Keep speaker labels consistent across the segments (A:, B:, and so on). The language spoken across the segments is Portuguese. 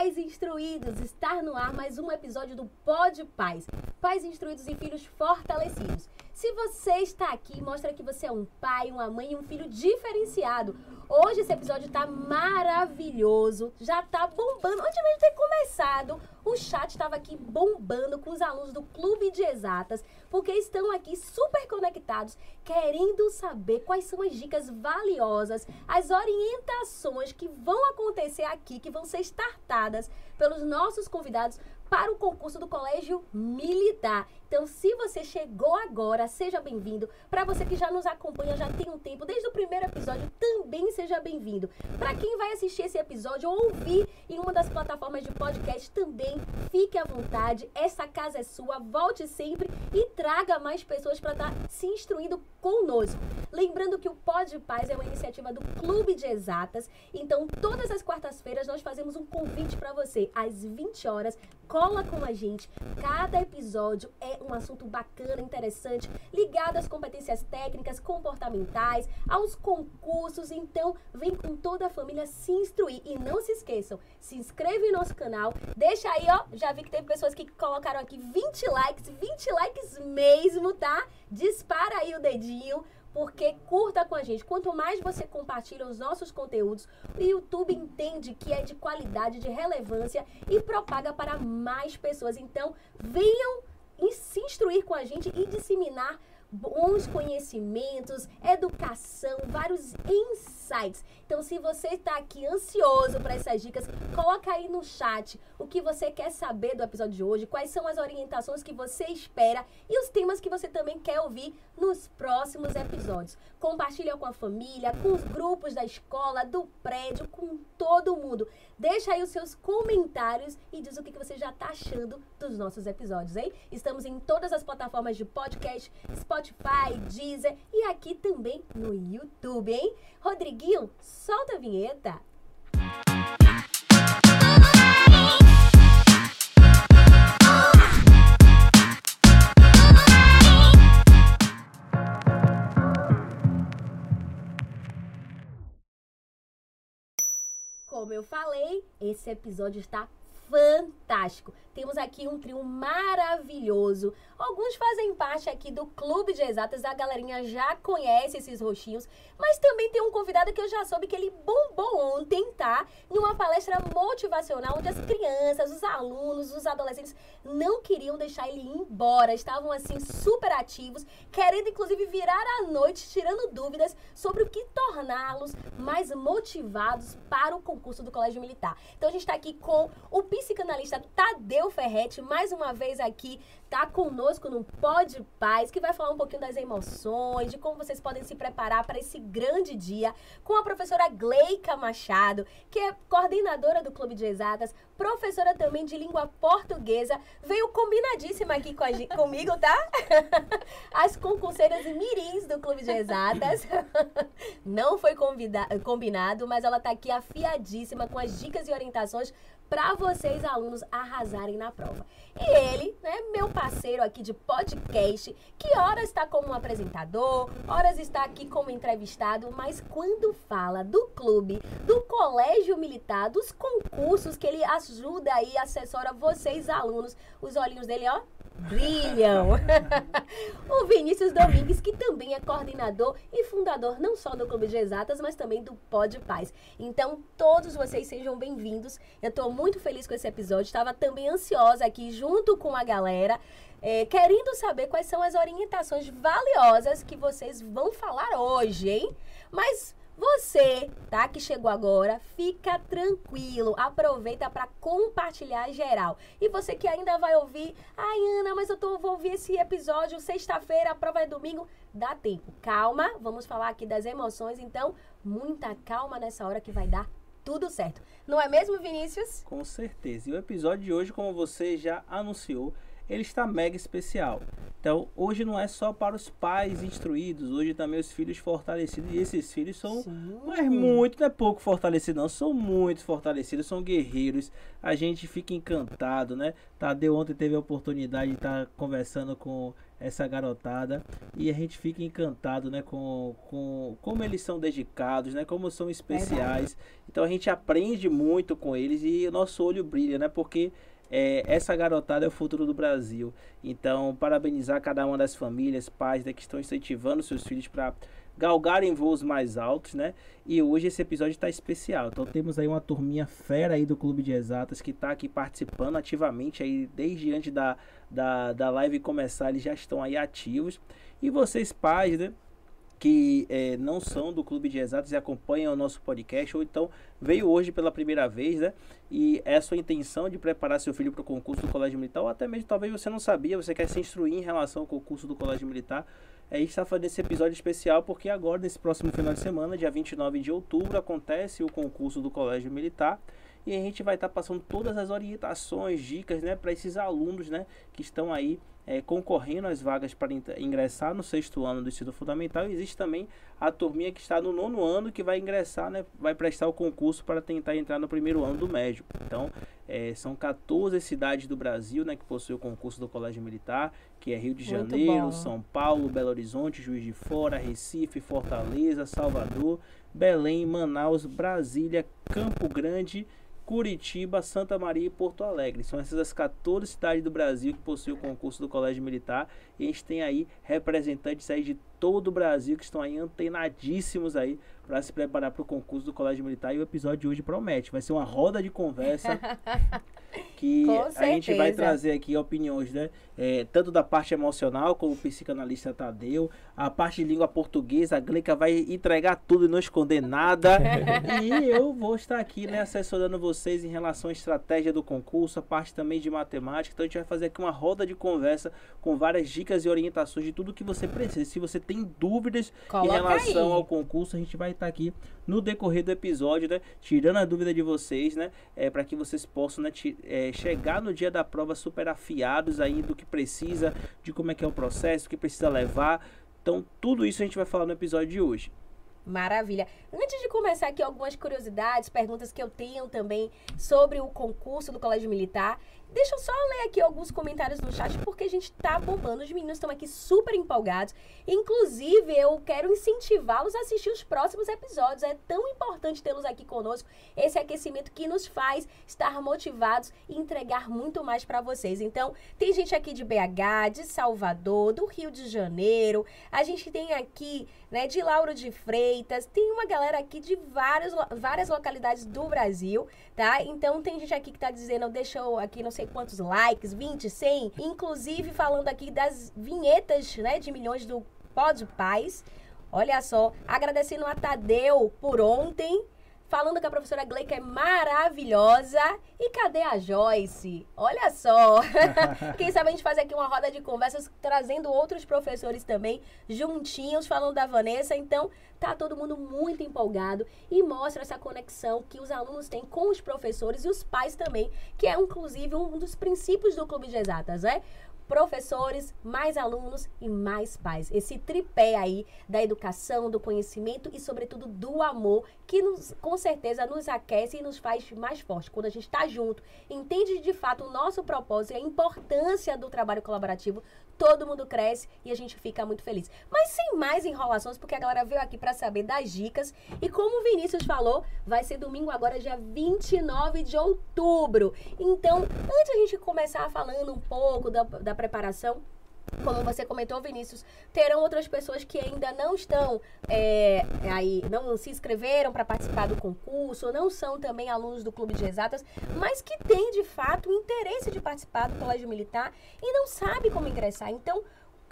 A: Pais Instruídos, estar no ar mais um episódio do Pod Pais. Pais Instruídos e Filhos Fortalecidos. Se você está aqui, mostra que você é um pai, uma mãe e um filho diferenciado. Hoje esse episódio está maravilhoso, já está bombando. Antes mesmo de ter começado, o chat estava aqui bombando com os alunos do Clube de Exatas, porque estão aqui super conectados, querendo saber quais são as dicas valiosas, as orientações que vão acontecer aqui, que vão ser startadas pelos nossos convidados para o concurso do Colégio Militar. Então, se você chegou agora, seja bem-vindo. Para você que já nos acompanha, já tem um tempo, desde o primeiro episódio, também seja bem-vindo. Para quem vai assistir esse episódio ou ouvir em uma das plataformas de podcast, também fique à vontade. Essa casa é sua, volte sempre e traga mais pessoas para estar tá se instruindo conosco. Lembrando que o Pod Paz é uma iniciativa do Clube de Exatas. Então, todas as quartas-feiras nós fazemos um convite para você às 20 horas cola com a gente. Cada episódio é um assunto bacana, interessante, ligado às competências técnicas, comportamentais, aos concursos. Então, vem com toda a família se instruir. E não se esqueçam, se inscreve no nosso canal, deixa aí, ó. Já vi que teve pessoas que colocaram aqui 20 likes, 20 likes mesmo, tá? Dispara aí o dedinho porque curta com a gente. Quanto mais você compartilha os nossos conteúdos, o YouTube entende que é de qualidade, de relevância e propaga para mais pessoas. Então, venham se instruir com a gente e disseminar bons conhecimentos, educação, vários insights. Então, se você está aqui ansioso para essas dicas, coloca aí no chat o que você quer saber do episódio de hoje, quais são as orientações que você espera e os temas que você também quer ouvir nos próximos episódios. Compartilha com a família, com os grupos da escola, do prédio, com todo mundo. Deixa aí os seus comentários e diz o que você já está achando dos nossos episódios, hein? Estamos em todas as plataformas de podcast, Spotify, Deezer e aqui também no YouTube, hein? Rodriguinho, solta a vinheta. Como eu falei, esse episódio está fantástico. Temos aqui um trio maravilhoso. Alguns fazem parte aqui do Clube de Exatas, a galerinha já conhece esses roxinhos, mas também tem um convidado que eu já soube que ele bombou ontem, tá? Numa palestra motivacional onde as crianças, os alunos, os adolescentes não queriam deixar ele ir embora, estavam assim super ativos, querendo inclusive virar a noite tirando dúvidas sobre o que torná-los mais motivados para o concurso do Colégio Militar. Então a gente está aqui com o psicanalista Tadeu Ferretti, mais uma vez aqui, tá conosco no Pod Paz, que vai falar um pouquinho das emoções, de como vocês podem se preparar para esse grande dia, com a professora Gleica Machado, que é coordenadora do Clube de Exatas, professora também de língua portuguesa, veio combinadíssima aqui com a, comigo, tá? As concurseiras mirins do Clube de Exatas. Não foi combinado, mas ela tá aqui afiadíssima com as dicas e orientações para vocês, alunos, arrasarem na prova. E ele, né, meu parceiro aqui de podcast, que horas está como apresentador, horas está aqui como entrevistado, mas quando fala do clube, do colégio militar, dos concursos que ele ajuda aí, assessora vocês, alunos, os olhinhos dele, ó, brilham. o Vinícius Domingues, que também é coordenador e fundador não só do Clube de Exatas, mas também do Pod Paz. Então, todos vocês sejam bem-vindos. Eu estou muito feliz com esse episódio. Estava também ansiosa aqui junto com a galera. É, querendo saber quais são as orientações valiosas que vocês vão falar hoje, hein? Mas você, tá, que chegou agora, fica tranquilo, aproveita para compartilhar geral. E você que ainda vai ouvir, ai Ana, mas eu tô, vou ouvir esse episódio sexta-feira, a prova é domingo, dá tempo. Calma, vamos falar aqui das emoções, então muita calma nessa hora que vai dar tudo certo. Não é mesmo, Vinícius?
B: Com certeza. E o episódio de hoje, como você já anunciou, ele está mega especial. Então, hoje não é só para os pais instruídos, hoje também os filhos fortalecidos. E esses filhos são, Sim. mas muito, não é pouco fortalecidos, não, são muito fortalecidos, são guerreiros. A gente fica encantado, né? Tadeu ontem teve a oportunidade de estar conversando com essa garotada e a gente fica encantado, né, com, com como eles são dedicados, né, como são especiais. Então a gente aprende muito com eles e o nosso olho brilha, né, porque é, essa garotada é o futuro do Brasil. Então, parabenizar cada uma das famílias, pais né, que estão incentivando seus filhos para galgarem voos mais altos, né? E hoje esse episódio está especial. Então temos aí uma turminha fera aí do Clube de Exatas que está aqui participando ativamente aí desde antes da, da, da live começar, eles já estão aí ativos. E vocês pais, né? Que é, não são do Clube de Exatas e acompanham o nosso podcast, ou então veio hoje pela primeira vez, né? E é sua intenção de preparar seu filho para o concurso do Colégio Militar, ou até mesmo talvez você não sabia, você quer se instruir em relação ao concurso do Colégio Militar. A gente está fazendo esse episódio especial porque agora, nesse próximo final de semana, dia 29 de outubro, acontece o concurso do Colégio Militar e a gente vai estar tá passando todas as orientações, dicas, né, para esses alunos, né, que estão aí é, concorrendo às vagas para ingressar no sexto ano do ensino fundamental. E existe também a turminha que está no nono ano que vai ingressar, né, vai prestar o concurso para tentar entrar no primeiro ano do médio. Então, é, são 14 cidades do Brasil né, que possuem o concurso do Colégio Militar, que é Rio de Janeiro, São Paulo, Belo Horizonte, Juiz de Fora, Recife, Fortaleza, Salvador, Belém, Manaus, Brasília, Campo Grande Curitiba, Santa Maria e Porto Alegre. São essas as 14 cidades do Brasil que possuem o concurso do Colégio Militar. E a gente tem aí representantes aí de todo o Brasil que estão aí antenadíssimos aí para se preparar para o concurso do Colégio Militar. E o episódio de hoje promete. Vai ser uma roda de conversa que a gente vai trazer aqui opiniões, né? É, tanto da parte emocional, como o psicanalista Tadeu, a parte de língua portuguesa, a Gleica vai entregar tudo e não esconder nada. e eu vou estar aqui, né, assessorando vocês em relação à estratégia do concurso, a parte também de matemática. Então a gente vai fazer aqui uma roda de conversa com várias dicas e orientações de tudo que você precisa. Se você tem dúvidas Coloca em relação aí. ao concurso, a gente vai estar aqui no decorrer do episódio, né, tirando a dúvida de vocês, né, é, para que vocês possam né, é, chegar no dia da prova super afiados aí do que precisa, de como é que é o processo, o que precisa levar. Então, tudo isso a gente vai falar no episódio de hoje.
A: Maravilha. Antes de começar aqui algumas curiosidades, perguntas que eu tenho também sobre o concurso do Colégio Militar, Deixa eu só ler aqui alguns comentários no chat, porque a gente tá bombando. Os meninos estão aqui super empolgados. Inclusive, eu quero incentivá-los a assistir os próximos episódios. É tão importante tê-los aqui conosco. Esse aquecimento que nos faz estar motivados e entregar muito mais para vocês. Então, tem gente aqui de BH, de Salvador, do Rio de Janeiro. A gente tem aqui, né, de Lauro de Freitas. Tem uma galera aqui de várias, várias localidades do Brasil, tá? Então, tem gente aqui que tá dizendo, deixou aqui, não sei sei quantos likes, 20, 100, inclusive falando aqui das vinhetas, né, de milhões do Pod Paz. Olha só, agradecendo a Tadeu por ontem, falando que a professora Gleica é maravilhosa. E cadê a Joyce? Olha só. Quem sabe a gente faz aqui uma roda de conversas trazendo outros professores também juntinhos falando da Vanessa. Então, tá todo mundo muito empolgado e mostra essa conexão que os alunos têm com os professores e os pais também, que é inclusive um dos princípios do Clube de Exatas, né? Professores, mais alunos e mais pais. Esse tripé aí da educação, do conhecimento e, sobretudo, do amor, que nos, com certeza nos aquece e nos faz mais fortes. Quando a gente está junto, entende de fato o nosso propósito e a importância do trabalho colaborativo, todo mundo cresce e a gente fica muito feliz. Mas sem mais enrolações, porque a galera veio aqui para saber das dicas. E como o Vinícius falou, vai ser domingo agora, dia 29 de outubro. Então, antes a gente começar falando um pouco da, da preparação, como você comentou, Vinícius, terão outras pessoas que ainda não estão é, aí, não se inscreveram para participar do concurso, não são também alunos do Clube de Exatas, mas que têm de fato interesse de participar do Colégio Militar e não sabe como ingressar. Então,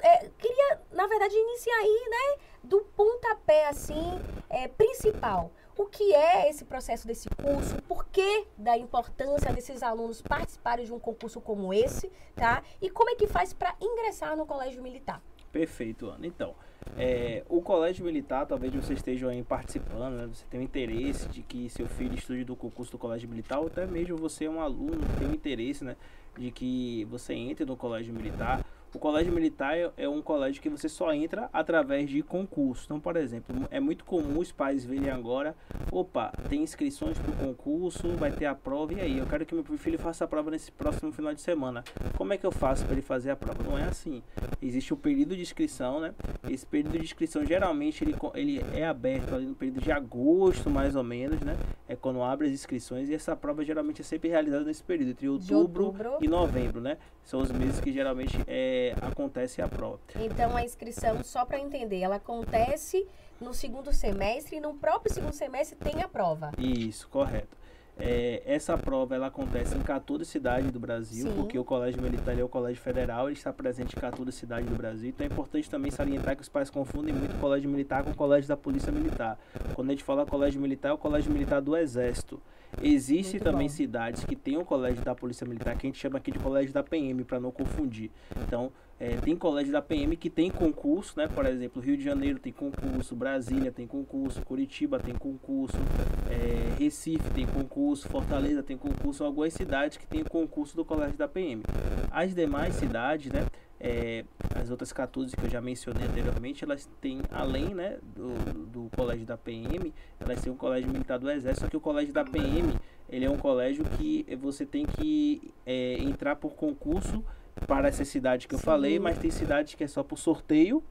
A: é, queria, na verdade, iniciar aí, né, do pontapé, assim, é, principal o que é esse processo desse curso, o porquê da importância desses alunos participarem de um concurso como esse, tá? E como é que faz para ingressar no colégio militar.
B: Perfeito, Ana. Então, é, o colégio militar, talvez você esteja aí participando, né? você tem um interesse de que seu filho estude do concurso do colégio militar, ou até mesmo você é um aluno que tem um interesse, né? De que você entre no colégio militar. O colégio militar é, é um colégio que você só entra através de concurso. Então, por exemplo, é muito comum os pais verem agora, opa, tem inscrições para o concurso, vai ter a prova, e aí? Eu quero que meu filho faça a prova nesse próximo final de semana. Como é que eu faço para ele fazer a prova? Não é assim. Existe o período de inscrição, né? Esse período de inscrição geralmente ele, ele é aberto ali no período de agosto, mais ou menos, né? É quando abre as inscrições e essa prova geralmente é sempre realizada nesse período, entre outubro, outubro. e novembro, né? São os meses que geralmente é, acontece a prova.
A: Então a inscrição, só para entender, ela acontece no segundo semestre e no próprio segundo semestre tem a prova.
B: Isso, correto. É, essa prova ela acontece em 14 cidades do Brasil, Sim. porque o Colégio Militar é o Colégio Federal, ele está presente em 14 cidades do Brasil. Então é importante também salientar que os pais confundem muito o Colégio Militar com o Colégio da Polícia Militar. Quando a gente fala Colégio Militar, é o Colégio Militar do Exército. Existem também bom. cidades que têm o colégio da Polícia Militar, que a gente chama aqui de colégio da PM, para não confundir. Então, é, tem colégio da PM que tem concurso, né? Por exemplo, Rio de Janeiro tem concurso, Brasília tem concurso, Curitiba tem concurso, é, Recife tem concurso, Fortaleza tem concurso, algumas cidades que tem concurso do colégio da PM. As demais cidades, né? É, as outras 14 que eu já mencionei anteriormente, elas têm, além né, do, do colégio da PM, elas têm um colégio militar do Exército, só que o colégio da PM, ele é um colégio que você tem que é, entrar por concurso para essa cidade que eu Sim. falei, mas tem cidades que é só por sorteio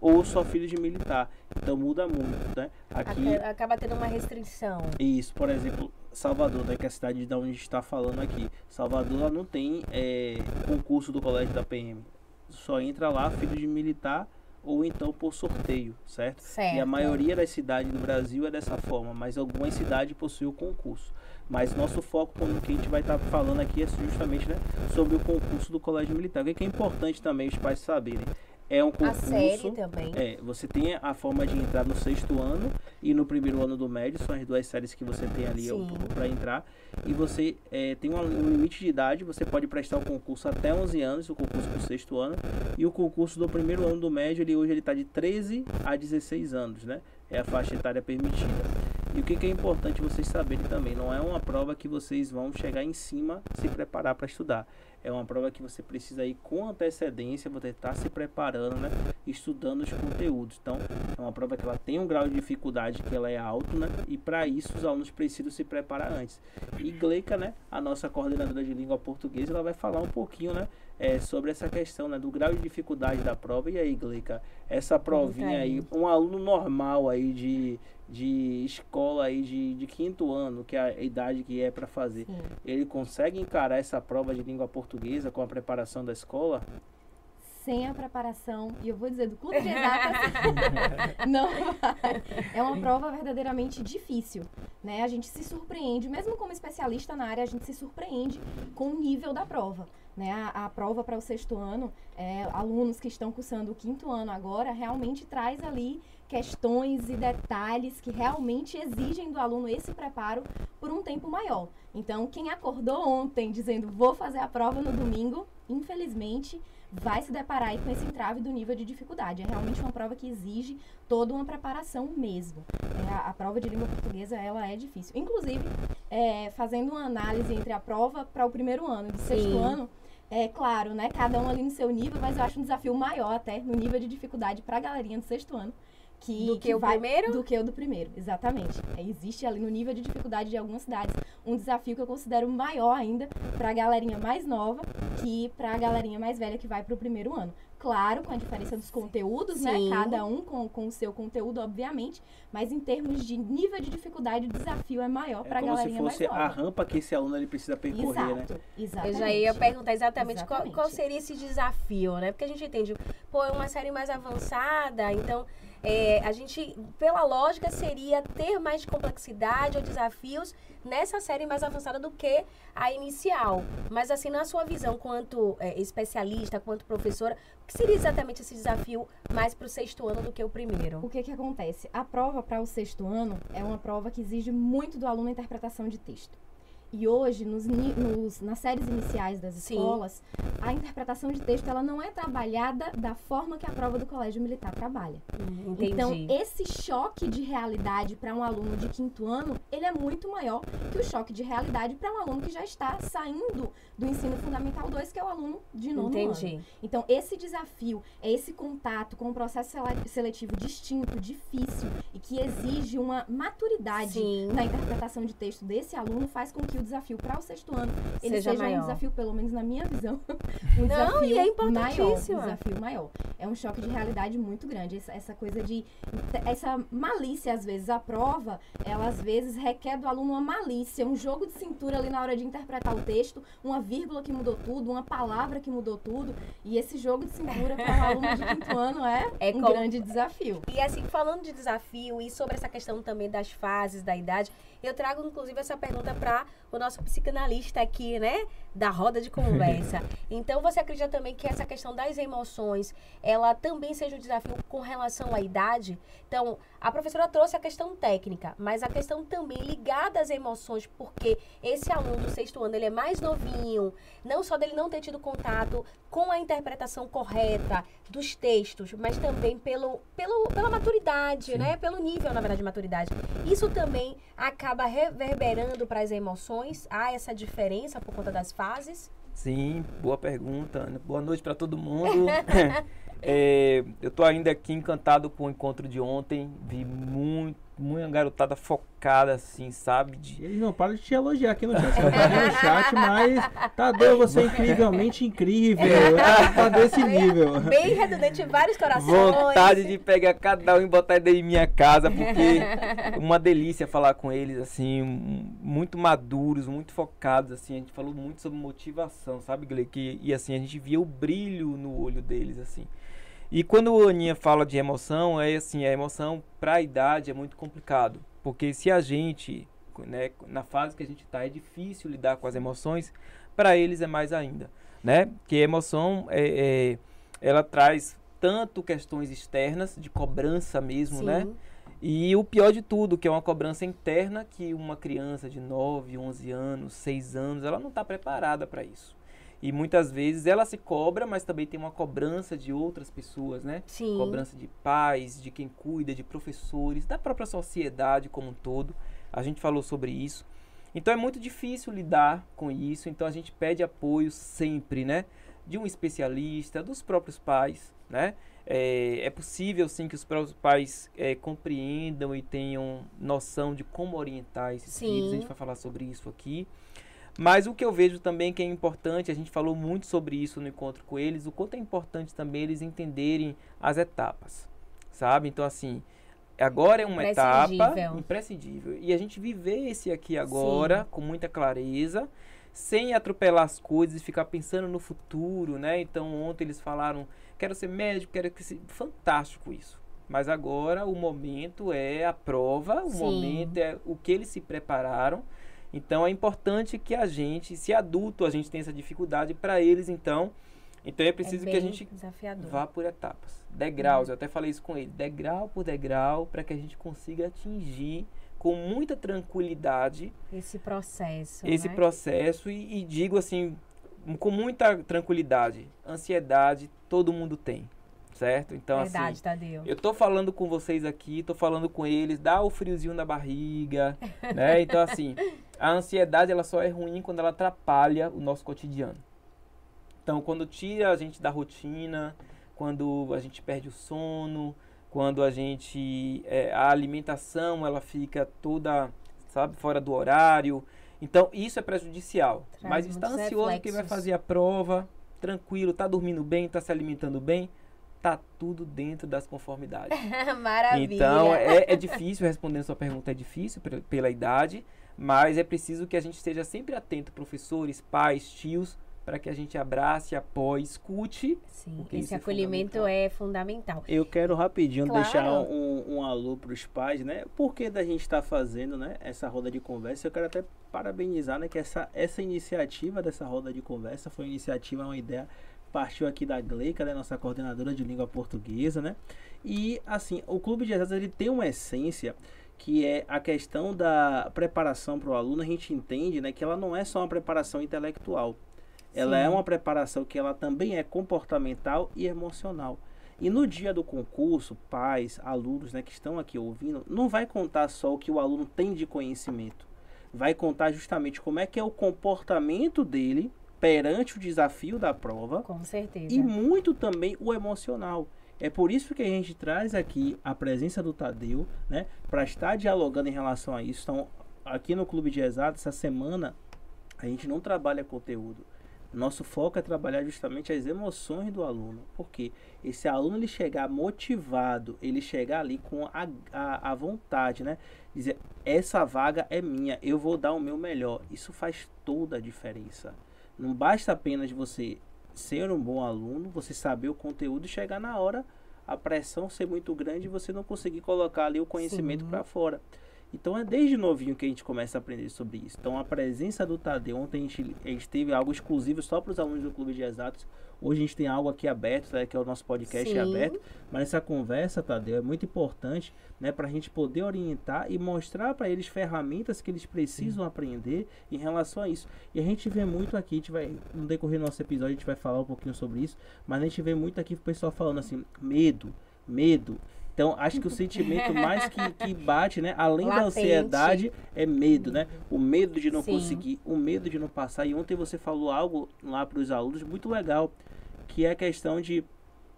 B: ou só filho de militar. Então muda muito, né?
A: Aqui acaba tendo uma restrição.
B: Isso, por exemplo, Salvador, né, que é a cidade de onde a gente está falando aqui. Salvador não tem é, concurso do colégio da PM. Só entra lá filho de militar ou então por sorteio, certo?
A: certo?
B: E a maioria das cidades do Brasil é dessa forma, mas algumas cidades possuem o concurso. Mas nosso foco, como que a gente vai estar tá falando aqui, é justamente né, sobre o concurso do Colégio Militar. O que é importante também os pais saberem? É um concurso. A
A: série também.
B: É, você tem a forma de entrar no sexto ano e no primeiro ano do médio, são as duas séries que você tem ali para entrar. E você é, tem um, um, limite de idade, você pode prestar o concurso até 11 anos, o concurso do sexto ano. E o concurso do primeiro ano do médio, ele, hoje ele está de 13 a 16 anos, né? É a faixa etária permitida. E o que, que, é importante vocês saberem também, não é uma prova que vocês vão chegar em cima se preparar para estudar. É uma prova que você precisa ir com antecedência, você estar tá se preparando, né? Estudando os conteúdos. Então, é uma prova que ela tem um grau de dificuldade que ela é alto, né? E para isso os alunos precisam se preparar antes. E Gleica, né? A nossa coordenadora de língua portuguesa, ela vai falar um pouquinho, né? É, sobre essa questão, né? Do grau de dificuldade da prova. E aí, Gleica, essa provinha aí, um aluno normal aí de de escola aí de, de quinto ano, que é a idade que é para fazer, Sim. ele consegue encarar essa prova de língua portuguesa com a preparação da escola?
C: Sem a preparação, e eu vou dizer do clube de exatas, não vai. É uma prova verdadeiramente difícil, né? A gente se surpreende, mesmo como especialista na área, a gente se surpreende com o nível da prova. Né, a, a prova para o sexto ano, é, alunos que estão cursando o quinto ano agora, realmente traz ali questões e detalhes que realmente exigem do aluno esse preparo por um tempo maior. Então, quem acordou ontem dizendo vou fazer a prova no domingo, infelizmente vai se deparar aí com esse entrave do nível de dificuldade. É realmente uma prova que exige toda uma preparação mesmo. É, a, a, prova de língua portuguesa, ela é difícil. Inclusive, é, fazendo uma análise entre a prova para o primeiro ano e o sexto ano, é claro, né? Cada um ali no seu nível, mas eu acho um desafio maior até no nível de dificuldade para a galerinha do sexto ano que,
A: do que,
C: que
A: o
C: vai,
A: primeiro?
C: Do que o do primeiro, exatamente. É, existe ali no nível de dificuldade de algumas cidades um desafio que eu considero maior ainda para a galerinha mais nova que para a galerinha mais velha que vai para o primeiro ano. Claro, com a diferença dos conteúdos, né? Sim. né? Cada um com, com o seu conteúdo, obviamente. Mas em termos de nível de dificuldade, o desafio é maior para a galerinha mais nova.
B: Como se fosse a rampa que esse aluno ele precisa percorrer,
C: Exato,
B: né?
C: Exatamente.
A: Eu já ia perguntar exatamente, exatamente. Qual, qual seria esse desafio, né? Porque a gente entende, pô, é uma série mais avançada, então é, a gente, pela lógica, seria ter mais complexidade ou desafios nessa série mais avançada do que a inicial. Mas, assim, na sua visão, quanto é, especialista, quanto professora, o que seria exatamente esse desafio mais para o sexto ano do que o primeiro?
C: O que, que acontece? A prova para o sexto ano é uma prova que exige muito do aluno a interpretação de texto. E hoje, nos, nos, nas séries iniciais das escolas, a interpretação de texto ela não é trabalhada da forma que a prova do colégio militar trabalha.
A: Hum.
C: Então, esse choque de realidade para um aluno de quinto ano, ele é muito maior que o choque de realidade para um aluno que já está saindo do ensino fundamental 2, que é o aluno de nono
A: Entendi.
C: ano. Então, esse desafio, é esse contato com um processo sele- seletivo distinto, difícil e que exige uma maturidade
A: Sim.
C: na interpretação de texto desse aluno, faz com que o desafio para o sexto ano ele
A: Seja
C: seja,
A: maior.
C: um desafio, pelo menos na minha visão, um
A: Não, e é
C: maior,
A: importantíssimo.
C: um desafio maior. É um choque de realidade muito grande. Essa, essa coisa de. Essa malícia, às vezes, a prova, ela às vezes requer do aluno uma malícia, um jogo de cintura ali na hora de interpretar o texto, uma vírgula que mudou tudo, uma palavra que mudou tudo. E esse jogo de cintura para um aluno de quinto ano é,
A: É
C: um
A: como-
C: grande desafio.
A: E assim, falando de desafio e sobre essa questão também das fases da idade, eu trago inclusive essa pergunta para o nosso psicanalista aqui, né, da roda de conversa. Então, você acredita também que essa questão das emoções, ela também seja um desafio com relação à idade? Então, a professora trouxe a questão técnica, mas a questão também ligada às emoções, porque esse aluno do sexto ano, ele é mais novinho, não só dele não ter tido contato com a interpretação correta dos textos, mas também pelo, pelo, pela maturidade, né? Pelo nível, na verdade, de maturidade. Isso também acaba reverberando para as emoções? Há essa diferença por conta das fases?
D: Sim, boa pergunta. Boa noite para todo mundo. É, eu estou ainda aqui encantado com o encontro de ontem. Vi muito, muita garotada focada, assim, sabe? De-
B: eles não param de te elogiar aqui no chat. Tá no chat, mas Tadeu, você é incrivelmente incrível. Tá desse nível.
A: Bem redundante, vários corações.
D: Vontade de pegar cada um e botar dentro de minha casa, porque uma delícia falar com eles, assim, muito maduros, muito focados, assim. A gente falou muito sobre motivação, sabe, Gle? Que, e assim, a gente via o brilho no olho deles, assim. E quando a Aninha fala de emoção, é assim, a emoção para a idade é muito complicado. Porque se a gente, né, na fase que a gente está, é difícil lidar com as emoções, para eles é mais ainda, né? Que a emoção, é, é- ela traz tanto questões externas, de cobrança mesmo,
A: Sim.
D: né? E o pior de tudo, que é uma cobrança interna, que uma criança de 9, 11 anos, 6 anos, ela não está preparada para isso. E muitas vezes ela se cobra, mas também tem uma cobrança de outras pessoas, né?
A: Sim.
D: Cobrança de pais, de quem cuida, de professores, da própria sociedade como um todo. A gente falou sobre isso. Então é muito difícil lidar com isso, então a gente pede apoio sempre, né? De um especialista, dos próprios pais, né? É, é possível sim que os próprios pais é, compreendam e tenham noção de como orientar esses
A: Sim.
D: filhos. A gente vai falar sobre isso aqui. Mas o que eu vejo também que é importante, a gente falou muito sobre isso no encontro com eles, o quanto é importante também eles entenderem as etapas, sabe? Então, assim, agora é uma etapa
A: Imprescindível.
D: E a gente viver esse aqui agora com muita clareza, sem atropelar as coisas e ficar pensando no futuro, né? Então, ontem eles falaram, quero ser médico, quero que se... Fantástico isso. Mas agora o momento é a prova, o
A: Sim.
D: momento é o que eles se prepararam. Então é importante que a gente, se adulto a gente tem essa dificuldade, para eles então, então é preciso
A: é
D: que a gente
A: desafiador.
D: vá por etapas, degraus. Eu até falei isso com ele, degrau por degrau, para que a gente consiga atingir com muita tranquilidade
A: Esse processo.
D: esse
A: né?
D: processo e, e digo assim com muita tranquilidade, ansiedade todo mundo tem, certo? Então assim,
A: Verdade, Tadeu.
D: eu tô falando com vocês aqui, tô falando com eles, dá o friozinho na barriga, né? Então, assim, a ansiedade ela só é ruim quando ela atrapalha o nosso cotidiano. Então, quando tira a gente da rotina, quando a gente perde o sono, quando a gente é, a alimentação ela fica toda, sabe, fora do horário. Então, isso é prejudicial.
A: Traz
D: Mas está ansioso que vai
A: reflexos.
D: fazer a prova, tranquilo, tá dormindo bem, tá se alimentando bem, tá tudo dentro das conformidades.
A: Maravilha.
D: Então, é, é difícil, respondendo sua pergunta, é difícil pe- pela idade, mas é preciso que a gente esteja sempre atento, professores, pais, tios, para que a gente abrace, apoie, escute.
A: Sim,
D: porque
A: esse
D: é
A: acolhimento
D: fundamental.
A: é fundamental.
B: Eu quero rapidinho
A: Claro.
B: deixar um, um alô para os pais, né? Por que da gente estar fazendo, né? Essa roda de conversa. Eu quero até parabenizar, né? Que essa, essa iniciativa dessa roda de conversa foi uma iniciativa, uma ideia partiu aqui da Gleica, né, nossa coordenadora de língua portuguesa, né? E assim, o Clube de Exatas ele tem uma essência que é a questão da preparação para o aluno. A gente entende, né, que ela não é só uma preparação intelectual. Ela
A: Sim.
B: é uma preparação que ela também é comportamental e emocional. E no dia do concurso, pais, alunos né, que estão aqui ouvindo, não vai contar só o que o aluno tem de conhecimento. Vai contar justamente como é que é o comportamento dele perante o desafio da prova
A: Com certeza.
B: e muito também o emocional. É por isso que a gente traz aqui a presença do Tadeu, né, para estar dialogando em relação a isso. Então, aqui no Clube de Exato, essa semana, a gente não trabalha conteúdo. Nosso foco é trabalhar justamente as emoções do aluno. Porque esse aluno ele chegar motivado, ele chegar ali com a, a, a vontade, né? Dizer, essa vaga é minha, eu vou dar o meu melhor. Isso faz toda a diferença. Não basta apenas você ser um bom aluno, você saber o conteúdo e chegar na hora, a pressão ser muito grande e você não conseguir colocar ali o conhecimento para fora. Então é desde novinho que a gente começa a aprender sobre isso. Então a presença do Tadeu, ontem a gente, a gente teve algo exclusivo só para os alunos do Clube de Exatos. Hoje a gente tem algo aqui aberto, né, que é o nosso podcast
A: Sim.
B: aberto. Mas essa conversa, Tadeu, é muito importante né, para a gente poder orientar e mostrar para eles ferramentas que eles precisam aprender em relação a isso. E a gente vê muito aqui, a gente vai, no decorrer do nosso episódio, a gente vai falar um pouquinho sobre isso, mas a gente vê muito aqui o pessoal falando assim, medo, medo. Então, acho que o sentimento mais que, que bate, né? Além da
A: Latente.
B: ansiedade, é medo, né? O medo de não
A: Sim.
B: conseguir, o medo de não passar. E ontem você falou algo lá para os alunos muito legal, que é a questão de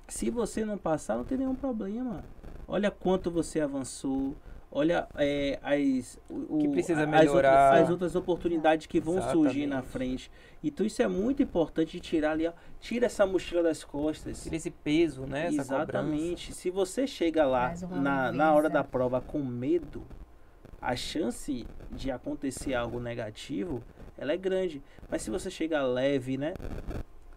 B: se você não passar, não tem nenhum problema. Olha quanto você avançou. Olha é, as, o,
D: Que precisa
B: as
D: melhorar.
B: outras, as outras oportunidades que vão surgir na
D: Exatamente.
B: frente. Então isso é muito importante de tirar ali, ó, tira essa mochila das costas.
D: Tira esse peso, né? Essa cobrança.
B: Exatamente. Se você chega lá na, na hora
A: leveza.
B: da prova com medo, a chance de acontecer algo negativo, ela é grande. Mas se você chega leve, né?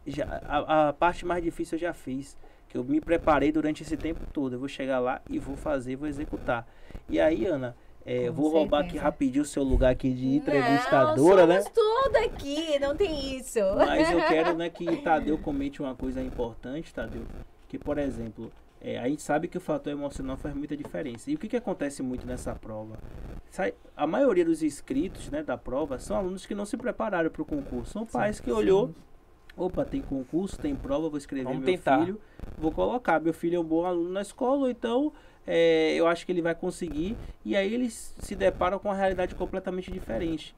B: Já, a, a parte mais difícil eu já fiz. Que eu me preparei durante esse tempo todo. Eu vou chegar lá e vou fazer, vou executar. E aí, Ana, é, vou roubar aqui
A: certeza.
B: rapidinho o seu lugar aqui de entrevistadora,
A: não,
B: né?
A: tudo aqui, não tem isso.
B: Mas eu quero né, que Tadeu comente uma coisa importante, Tadeu. Que, por exemplo, é, a gente sabe que o fator emocional faz muita diferença. E o que, que acontece muito nessa prova? Sai- A maioria dos inscritos né, da prova são alunos que não se prepararam para o concurso. São pais que olhou, opa, tem concurso, tem prova, vou escrever
D: Vamos
B: meu
D: tentar.
B: filho, vou colocar. Meu filho é um bom aluno na escola, então é, eu acho que ele vai conseguir. E aí eles se deparam com uma realidade completamente diferente.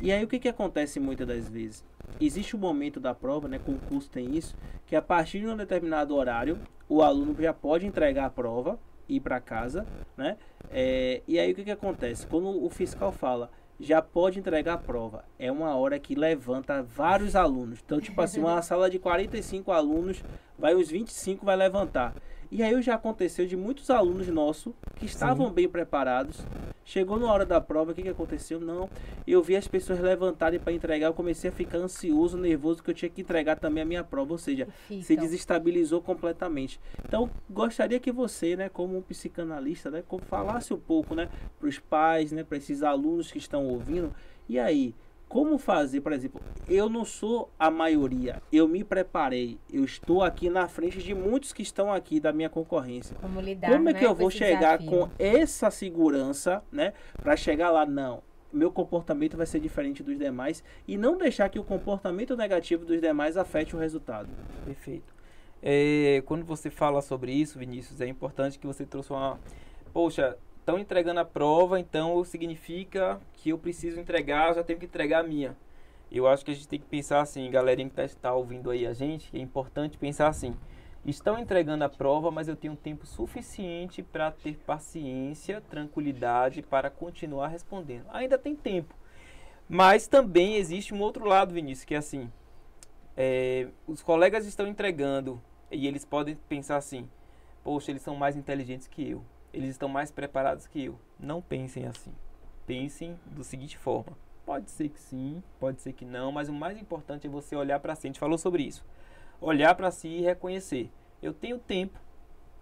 B: E aí o que, que acontece muitas das vezes? Existe um momento da prova, né? Concurso tem isso, que a partir de um determinado horário, o aluno já pode entregar a prova, ir para casa, né? É, e aí o que, que acontece? Quando o fiscal fala, já pode entregar a prova, é uma hora que levanta vários alunos. Então, tipo assim, uma sala de 45 alunos, vai os 25 vai levantar. E aí já aconteceu de muitos alunos nossos que estavam bem preparados. Chegou na hora da prova, o que, que aconteceu? Não. Eu vi as pessoas levantarem para entregar, eu comecei a ficar ansioso, nervoso, que eu tinha que entregar também a minha prova. Ou seja, se desestabilizou completamente. Então, gostaria que você, né, como um psicanalista, né, falasse um pouco, né, para os pais, né, para esses alunos que estão ouvindo. E aí, como fazer, por exemplo, eu não sou a maioria, eu me preparei, eu estou aqui na frente de muitos que estão aqui da minha concorrência.
A: Como lidar,
B: Como é
A: né,
B: que eu vou chegar
A: desafio?
B: com essa segurança, né, para chegar lá? Não, meu comportamento vai ser diferente dos demais e não deixar que o comportamento negativo dos demais afete o resultado.
D: Perfeito. É, quando você fala sobre isso, Vinícius, é importante que você trouxe uma. Poxa, estão entregando a prova, então significa que eu preciso entregar, eu já tenho que entregar a minha. Eu acho que a gente tem que pensar assim, galerinha que está ouvindo aí a gente, é importante pensar assim. Estão entregando a prova, mas eu tenho tempo suficiente para ter paciência, tranquilidade para continuar respondendo. Ainda tem tempo. Mas também existe um outro lado, Vinícius, que é assim: é, os colegas estão entregando e eles podem pensar assim: poxa, eles são mais inteligentes que eu, eles estão mais preparados que eu. Não pensem assim. Pensem da seguinte forma: pode ser que sim, pode ser que não, mas o mais importante é você olhar para si. A gente falou sobre isso. Olhar para si e reconhecer: eu tenho tempo,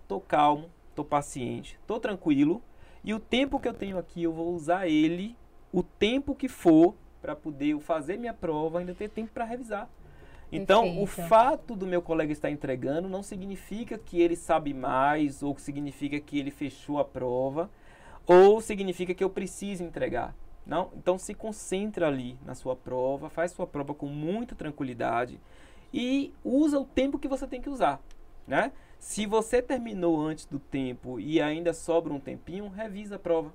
D: tô calmo, tô paciente, tô tranquilo e o tempo que eu tenho aqui eu vou usar ele o tempo que for para poder eu fazer minha prova, ainda ter tempo para revisar. Então, o fato do meu colega estar entregando não significa que ele sabe mais, ou significa que ele fechou a prova, ou significa que eu preciso entregar. Não? Então se concentra ali na sua prova, faz sua prova com muita tranquilidade e usa o tempo que você tem que usar, né? Se você terminou antes do tempo e ainda sobra um tempinho, revisa a prova.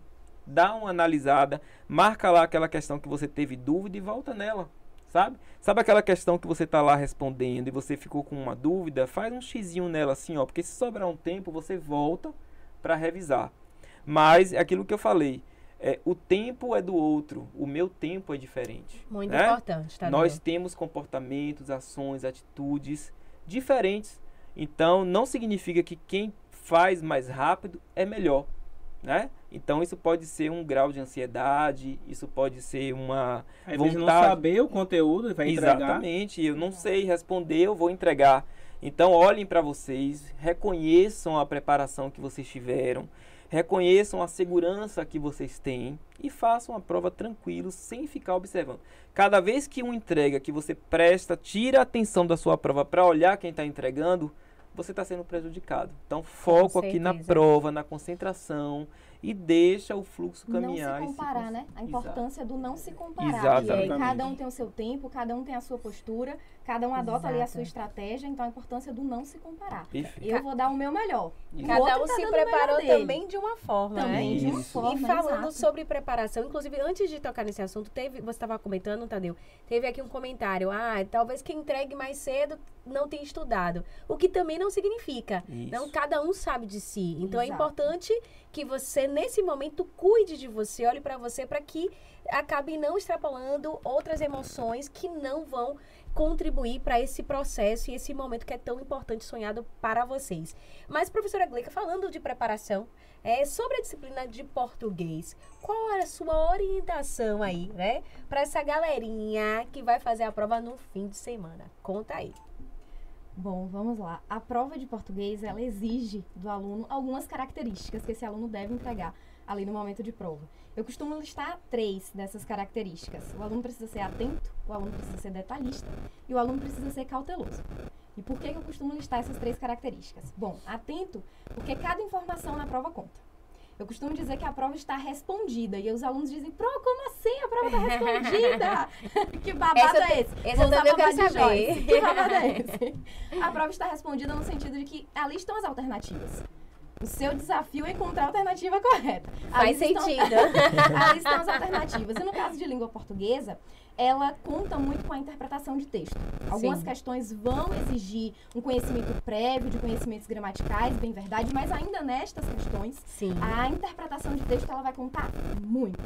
D: Dá uma analisada, marca lá aquela questão que você teve dúvida e volta nela, sabe? Sabe aquela questão que você está lá respondendo e você ficou com uma dúvida? Faz um xizinho nela assim, ó, porque se sobrar um tempo, você volta para revisar. Mas é aquilo que eu falei, é, o tempo é do outro, o meu tempo é diferente.
A: Muito
D: né?
A: importante, tá?
D: Nós temos comportamentos, ações, atitudes diferentes. Então, não significa que quem faz mais rápido é melhor, né? Então, isso pode ser um grau de ansiedade, isso pode ser uma
B: Às
D: vontade...
B: não saber o conteúdo vai entregar.
D: Exatamente, eu não sei responder, eu vou entregar. Então, olhem para vocês, reconheçam a preparação que vocês tiveram, reconheçam a segurança que vocês têm e façam a prova tranquilo, sem ficar observando. Cada vez que uma entrega que você presta, tira a atenção da sua prova para olhar quem está entregando, você está sendo prejudicado. Então, foco aqui na prova, na concentração e deixa o fluxo caminhar.
C: Não
D: e
C: se comparar,
D: con-
C: né? A
D: Exato.
C: importância do não se comparar.
D: Exatamente.
C: Que aí cada um tem o seu tempo, cada um tem a sua postura, cada um adota ali a
A: Exato.
C: sua estratégia, então a importância do não se comparar.
D: Perfeito.
C: Eu vou dar o meu melhor. O
A: Cada
C: outro
A: um
C: tá
A: se preparou também de uma forma,
C: Também
A: né?
C: de uma
D: Isso.
C: forma.
A: E falando
C: exato.
A: sobre preparação, inclusive antes de tocar nesse assunto, teve, você estava comentando, Tadeu, teve aqui um comentário, ah, talvez quem entregue mais cedo não tenha estudado. O que também não significa.
D: Isso.
A: Não, cada um sabe de si. Então é
C: Exato.
A: importante que você, nesse momento, cuide de você, olhe para você, para que acabe não extrapolando outras emoções que não vão contribuir para esse processo e esse momento que é tão importante sonhado para vocês. Mas, professora Gleica, falando de preparação, é, sobre a disciplina de português, qual é a sua orientação aí, né? Para essa galerinha que vai fazer a prova no fim de semana? Conta aí.
C: Bom, vamos lá. A prova de português, ela exige do aluno algumas características que esse aluno deve entregar ali no momento de prova. Eu costumo listar três dessas características. O aluno precisa ser atento, o aluno precisa ser detalhista e o aluno precisa ser cauteloso. E por que eu costumo listar essas três características? Bom, atento, porque cada informação na prova conta. Eu costumo dizer que a prova está respondida e os alunos dizem, Pro, como assim? A prova está respondida? que babado
A: Essa-
C: é esse?
A: essa
C: Vou usar babado de. Joyce. Que babado é esse? A prova está respondida no sentido de que ali estão as alternativas. O seu desafio é encontrar a alternativa correta. Ali
A: Faz
C: estão-
A: sentido.
C: Ali estão as alternativas. E no caso de língua portuguesa, ela conta muito com a interpretação de texto. Algumas
A: Sim.
C: questões vão exigir um conhecimento prévio de conhecimentos gramaticais, bem verdade, mas ainda nestas questões,
A: Sim.
C: a interpretação de texto ela vai contar muito.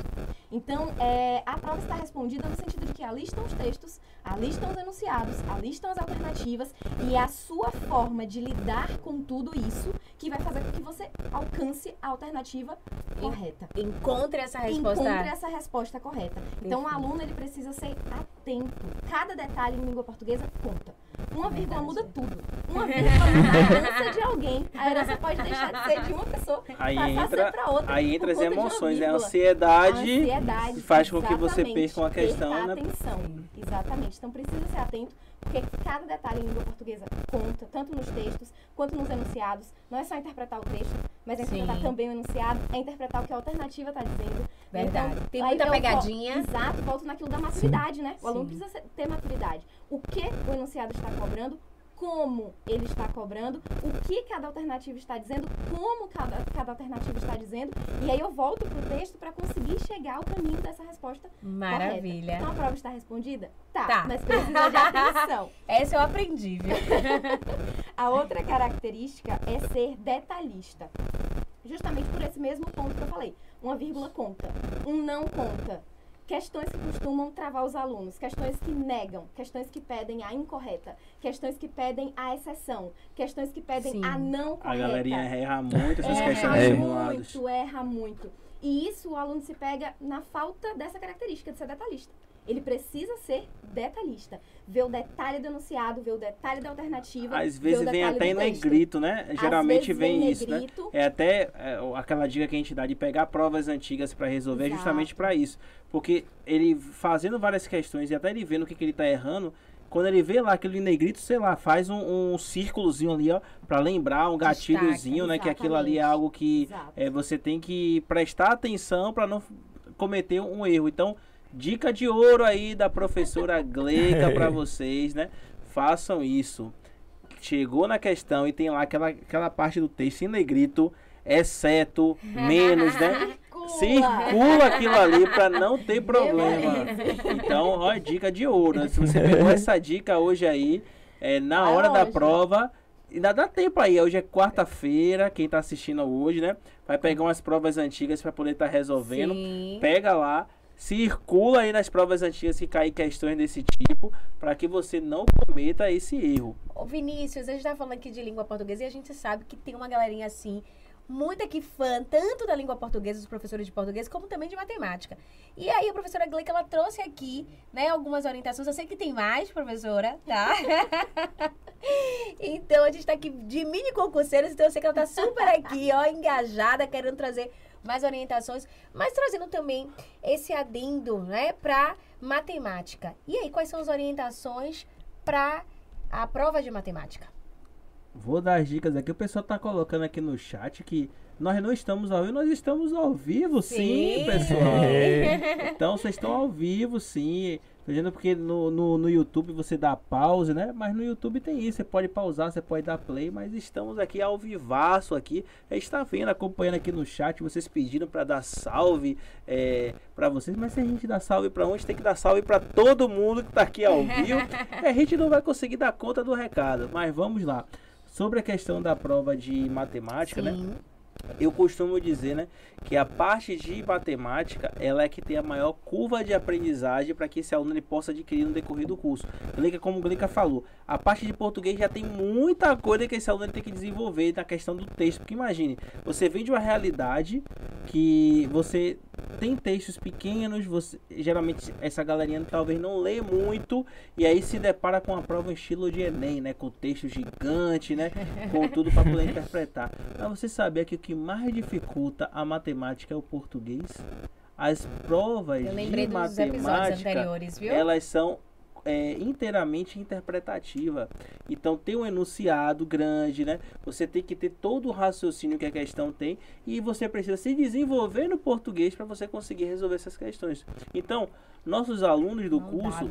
C: Então, é, a prova está respondida no sentido de que ali estão os textos, ali estão os enunciados, ali estão as alternativas e é a sua forma de lidar com tudo isso que vai fazer com que você alcance a alternativa correta.
A: Encontre essa resposta.
C: Encontre essa resposta correta. Então, o aluno ele precisa ser atento. Cada detalhe em língua portuguesa conta. Uma vírgula muda tudo. Uma vírgula muda a herança de alguém. A herança pode deixar de ser de uma pessoa
B: Aí
C: passar a
B: entra,
C: ser para outra.
B: aí entra as emoções, é a ansiedade,
C: A ansiedade
B: faz com que você perca uma questão,
C: perca a
B: né?
C: atenção. Exatamente. Então precisa ser atento, porque cada detalhe em língua portuguesa conta, tanto nos textos quanto nos enunciados. Não é só interpretar o texto, mas é interpretar
A: Sim.
C: também o enunciado, é interpretar o que a alternativa está dizendo.
A: Verdade.
C: Então,
A: Tem muita pegadinha.
C: Exato, volto naquilo da maturidade, né? O aluno
A: Sim.
C: precisa ser- ter maturidade. O que o enunciado está cobrando, como ele está cobrando, o que cada alternativa está dizendo, como cada, cada alternativa está dizendo, e aí eu volto pro texto para conseguir chegar ao caminho dessa resposta correta.
A: Maravilha.
C: Então a prova está respondida? Tá,
A: Tá.
C: mas precisa de atenção.
A: Essa eu aprendi, viu?
C: A outra característica é ser detalhista. Justamente por esse mesmo ponto que eu falei. Uma vírgula conta, um não conta. Questões que costumam travar os alunos, questões que negam, questões que pedem a incorreta, questões que pedem a exceção, questões que pedem
A: Sim.
C: a não
B: A
C: correta.
B: galerinha erra muito essas
C: erra
B: questões simuladas.
C: muito, erra muito. E isso o aluno se pega na falta dessa característica de ser detalhista. Ele precisa ser detalhista. Ver o detalhe do enunciado, ver o detalhe da alternativa.
B: Às vezes vem até em negrito, né?
C: Às
B: Geralmente vem
C: em
B: isso, né? É até é, aquela dica que a gente dá de pegar provas antigas para resolver
C: Exato.
B: justamente para isso. Porque ele fazendo várias questões e até ele vendo o que, que ele tá errando, quando ele vê lá aquele negrito, sei lá, faz um, um círculozinho ali, ó, para lembrar, um gatilhozinho, né? Que aquilo ali é algo que é, você tem que prestar atenção para não cometer um erro. Então, dica de ouro aí da professora Gleica para vocês, né? Façam isso. Chegou na questão e tem lá aquela, aquela parte do texto em negrito, exceto, menos, né? Circula aquilo ali para não ter problema. Então, ó, dica de ouro. Né? Se você pegou essa dica hoje aí, é, na hora da prova, ainda dá tempo aí. Hoje é quarta-feira, quem tá assistindo hoje, né? Vai pegar umas provas antigas para poder estar tá resolvendo. Sim. Pega lá, circula aí nas provas antigas se cair questões desse tipo, para que você não cometa esse erro.
A: Ô Vinícius, a gente tá falando aqui de língua portuguesa e a gente sabe que tem uma galerinha assim muito aqui fã, tanto da língua portuguesa, dos professores de português, como também de matemática. E aí a professora Gleica, ela trouxe aqui, né, algumas orientações. Eu sei que tem mais, professora, tá? então, a gente tá aqui de mini concurseiros, então eu sei que ela tá super aqui, ó, engajada, querendo trazer mais orientações, mas trazendo também esse adendo, né, pra matemática. E aí, quais são as orientações para a prova de matemática?
B: Vou dar as dicas aqui. O pessoal tá colocando aqui no chat que nós não estamos ao vivo, nós estamos ao vivo, sim, sim pessoal. então vocês estão ao vivo, sim. Dizendo porque no, no, no, YouTube você dá pause, né? Mas no YouTube tem isso, você pode pausar, você pode dar play, mas estamos aqui ao vivaço aqui. A gente tá vendo, acompanhando aqui no chat, vocês pediram para dar salve é, para vocês, mas se a gente dá salve para onde, tem que dar salve para todo mundo que tá aqui ao vivo. a gente não vai conseguir dar conta do recado, mas vamos lá. Sobre a questão da prova de matemática, né? Sim. né? Eu costumo dizer, né, que a parte de matemática, ela é que tem a maior curva de aprendizagem para que esse aluno ele possa adquirir no decorrer do curso. Glica, como o Glica falou, a parte de português já tem muita coisa que esse aluno tem que desenvolver na questão do texto. Porque imagine, você vem de uma realidade que você tem textos pequenos, você geralmente essa galerinha talvez não lê muito e aí se depara com a prova em estilo de ENEM, né, com texto gigante, né, com tudo para poder interpretar. Mas você sabia que o que mais dificulta a matemática é o português? As provas de matemática, elas são é, inteiramente interpretativa. Então tem um enunciado grande, né? Você tem que ter todo o raciocínio que a questão tem e você precisa se desenvolver no português para você conseguir resolver essas questões. Então, nossos alunos do curso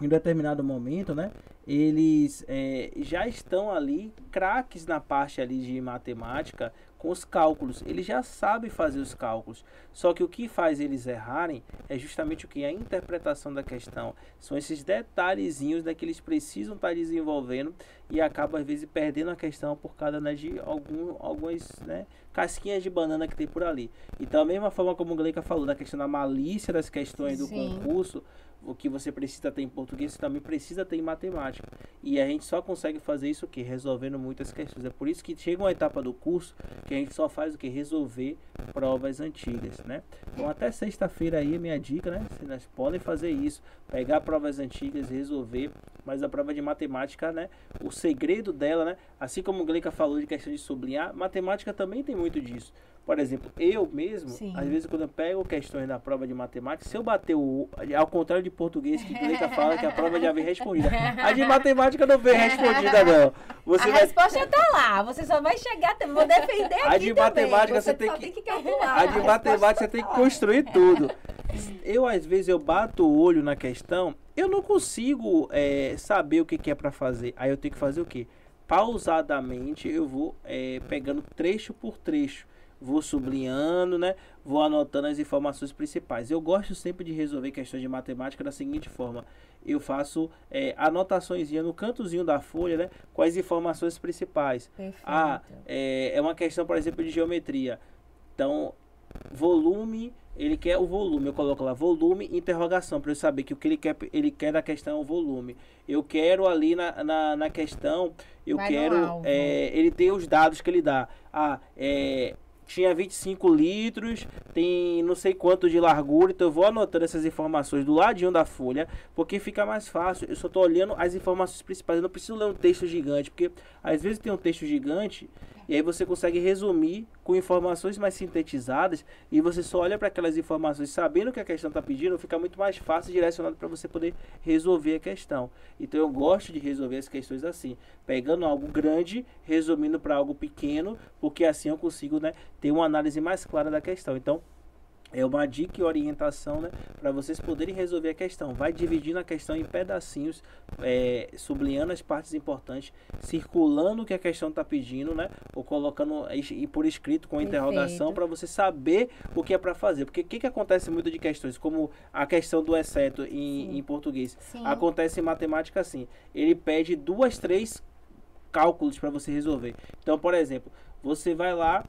B: em determinado momento, né, eles é, já estão ali craques na parte ali de matemática, com os cálculos. Ele já sabe fazer os cálculos. Só que o que faz eles errarem é justamente o que? A interpretação da questão. São esses detalhezinhos né, que eles precisam estar tá desenvolvendo e acabam às vezes perdendo a questão por causa né, de algum, algumas né, casquinhas de banana que tem por ali. Então, a mesma forma como o Gleica falou da questão da malícia das questões do Sim. concurso, o que você precisa ter em português, você também precisa ter em matemática. E a gente só consegue fazer isso que? Resolvendo muitas questões. É por isso que chega uma etapa do curso que a gente só faz o que? Resolver provas antigas, né? Então até sexta-feira aí, minha dica, né? Vocês podem fazer isso, pegar provas antigas, resolver, mas a prova de matemática, né? O segredo dela, né? Assim como o Gleica falou de questão de sublinhar, matemática também tem muito disso. Por exemplo, eu mesmo, Sim. às vezes quando eu pego questões da prova de matemática, se eu bater o. Ao contrário de português, que Cleita fala que a prova já vem respondida. A de matemática não vem respondida, não.
A: Você a vai... resposta tá lá, você só vai chegar, vou defender aqui.
B: A de matemática você, você tem, que... tem que calcular. A de matemática você tem que construir tudo. Eu, às vezes, eu bato o olho na questão, eu não consigo é, saber o que, que é para fazer. Aí eu tenho que fazer o quê? Pausadamente eu vou é, pegando trecho por trecho vou sublinhando, né? Vou anotando as informações principais. Eu gosto sempre de resolver questões de matemática da seguinte forma: eu faço é, anotações no cantozinho da folha, né? Com as informações principais. Perfeito. Ah, é, é uma questão, por exemplo, de geometria. Então, volume ele quer o volume, eu coloco lá volume interrogação, para eu saber que o que ele quer, ele quer da questão é o volume. Eu quero ali na, na, na questão, eu Vai quero, é, ele tem os dados que ele dá. Ah, é, tinha 25 litros, tem não sei quanto de largura, então eu vou anotando essas informações do ladinho da folha, porque fica mais fácil. Eu só estou olhando as informações principais, eu não preciso ler um texto gigante, porque às vezes tem um texto gigante e aí você consegue resumir com informações mais sintetizadas e você só olha para aquelas informações sabendo o que a questão está pedindo, fica muito mais fácil direcionado para você poder resolver a questão. Então eu gosto de resolver as questões assim, pegando algo grande, resumindo para algo pequeno, porque assim eu consigo né, ter uma análise mais clara da questão. Então é uma dica e orientação, né, para vocês poderem resolver a questão. Vai dividindo a questão em pedacinhos, é, sublinhando as partes importantes, circulando o que a questão está pedindo, né, ou colocando e por escrito com interrogação para você saber o que é para fazer. Porque o que, que acontece muito de questões, como a questão do exceto em, em português, Sim. acontece em matemática assim. Ele pede duas, três cálculos para você resolver. Então, por exemplo, você vai lá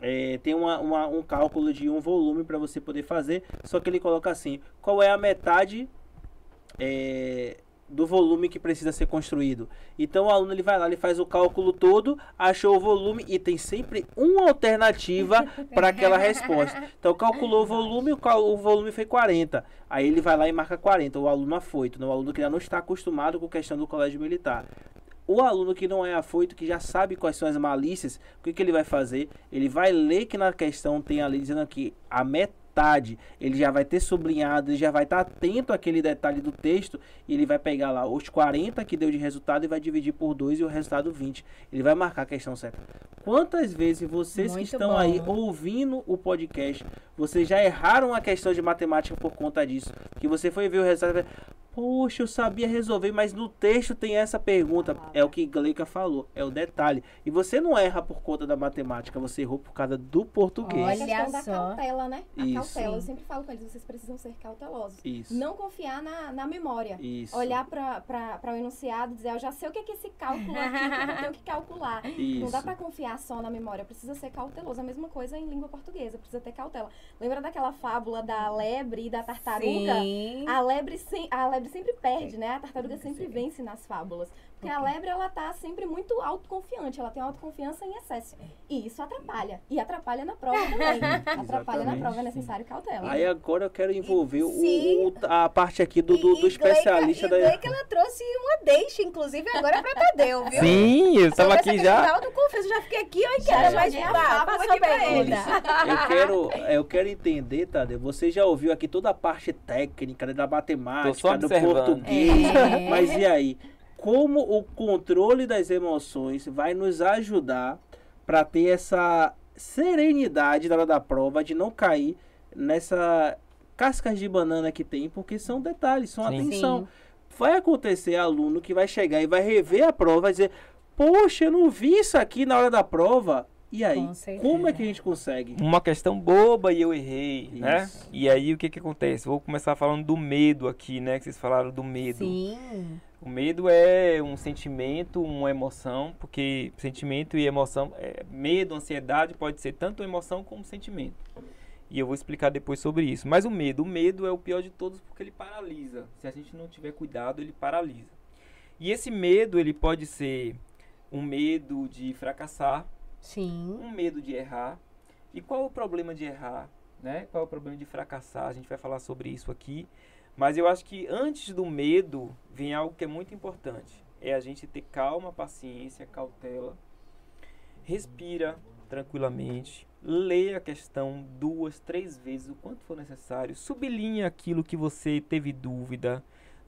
B: é, tem uma, uma, um cálculo de um volume para você poder fazer, só que ele coloca assim: qual é a metade é, do volume que precisa ser construído? Então o aluno ele vai lá, ele faz o cálculo todo, achou o volume e tem sempre uma alternativa para aquela resposta. Então calculou o volume, o, o volume foi 40. Aí ele vai lá e marca 40, o aluno afoito, o aluno que ainda não está acostumado com a questão do colégio militar. O aluno que não é afoito, que já sabe quais são as malícias, o que, que ele vai fazer? Ele vai ler que na questão tem ali dizendo que a metade, ele já vai ter sublinhado, ele já vai estar atento àquele detalhe do texto e ele vai pegar lá os 40 que deu de resultado e vai dividir por 2 e o resultado 20. Ele vai marcar a questão certa. Quantas vezes vocês Muito que estão bom. aí ouvindo o podcast, vocês já erraram a questão de matemática por conta disso? Que você foi ver o resultado Poxa, eu sabia resolver, mas no texto tem essa pergunta. É o que Gleica falou, é o detalhe. E você não erra por conta da matemática, você errou por causa do português.
C: Olha a questão só. da cautela, né? A Isso. Cautela. Eu sempre falo com eles, vocês precisam ser cautelosos. Isso. Não confiar na, na memória. Isso. Olhar para o enunciado e dizer, eu já sei o que é que esse cálculo aqui, eu tenho que calcular. Isso. Não dá para confiar só na memória, precisa ser cauteloso. A mesma coisa em língua portuguesa, precisa ter cautela. Lembra daquela fábula da lebre e da tartaruga? Sim. A lebre, sem, a lebre sempre perde, né? A tartaruga sempre vence nas fábulas. Porque a lebre, ela tá sempre muito autoconfiante, ela tem autoconfiança em excesso. E isso atrapalha. E atrapalha na prova também. atrapalha na prova, é necessário cautela.
B: Aí agora eu quero envolver o, o, a parte aqui do, do, do especialista
A: Gleica, da... E que ela trouxe uma deixa, inclusive, agora pra Tadeu, viu?
D: Sim, eu estava aqui já.
A: Autoconfiança, já fiquei aqui, ó, e quero mais
C: pá, passa aqui pra.
B: Eu quero, eu quero entender, Tadeu, você já ouviu aqui toda a parte técnica né, da matemática, do português, é. mas e aí? Como o controle das emoções vai nos ajudar para ter essa serenidade na hora da prova, de não cair nessa cascas de banana que tem, porque são detalhes, são Sim. atenção. Sim. Vai acontecer aluno que vai chegar e vai rever a prova e dizer: Poxa, eu não vi isso aqui na hora da prova. E aí, Com como é que a gente consegue?
D: Uma questão boba e eu errei, né? Isso. né? E aí, o que que acontece? Vou começar falando do medo aqui, né? Que vocês falaram do medo.
A: Sim.
D: O medo é um sentimento, uma emoção, porque sentimento e emoção, é, medo, ansiedade pode ser tanto emoção como sentimento. E eu vou explicar depois sobre isso. Mas o medo, o medo é o pior de todos porque ele paralisa. Se a gente não tiver cuidado, ele paralisa. E esse medo, ele pode ser um medo de fracassar,
A: Sim.
D: um medo de errar. E qual é o problema de errar? Né? Qual é o problema de fracassar? A gente vai falar sobre isso aqui. Mas eu acho que antes do medo vem algo que é muito importante. É a gente ter calma, paciência, cautela. Respira tranquilamente. Lê a questão duas, três vezes, o quanto for necessário. Sublinha aquilo que você teve dúvida.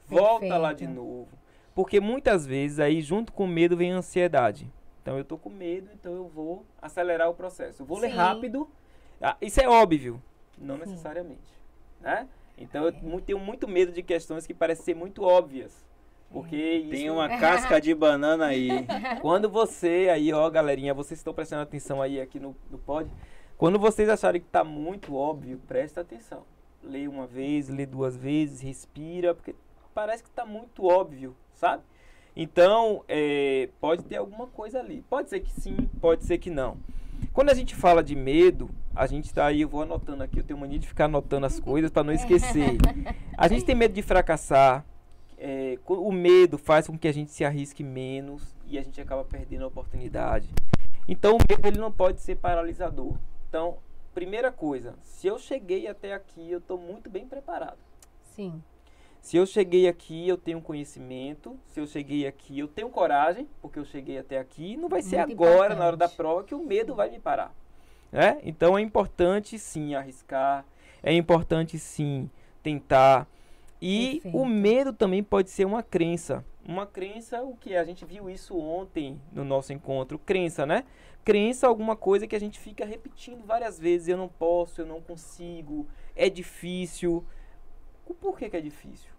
D: Volta Perfeito. lá de novo. Porque muitas vezes aí, junto com o medo, vem a ansiedade. Então eu tô com medo, então eu vou acelerar o processo. Eu vou Sim. ler rápido. Ah, isso é óbvio. Não Sim. necessariamente. Né? Então eu tenho muito medo de questões que parecem ser muito óbvias. Porque isso...
B: Tem uma casca de banana aí.
D: Quando você, aí, ó, galerinha, vocês estão prestando atenção aí aqui no, no pod. Quando vocês acharem que está muito óbvio, presta atenção. Lê uma vez, lê duas vezes, respira, porque parece que está muito óbvio, sabe? Então, é, pode ter alguma coisa ali. Pode ser que sim, pode ser que não. Quando a gente fala de medo, a gente está aí, eu vou anotando aqui, eu tenho mania de ficar anotando as coisas para não esquecer. A gente tem medo de fracassar. É, o medo faz com que a gente se arrisque menos e a gente acaba perdendo a oportunidade. Então o medo ele não pode ser paralisador. Então, primeira coisa, se eu cheguei até aqui, eu estou muito bem preparado.
A: Sim.
D: Se eu cheguei aqui, eu tenho conhecimento. Se eu cheguei aqui, eu tenho coragem, porque eu cheguei até aqui. Não vai ser Muito agora, importante. na hora da prova, que o medo vai me parar. Né? Então é importante sim arriscar, é importante sim tentar. E Perfeito. o medo também pode ser uma crença. Uma crença, o que? A gente viu isso ontem no nosso encontro. Crença, né? Crença é alguma coisa que a gente fica repetindo várias vezes. Eu não posso, eu não consigo, é difícil. Por que, que é difícil?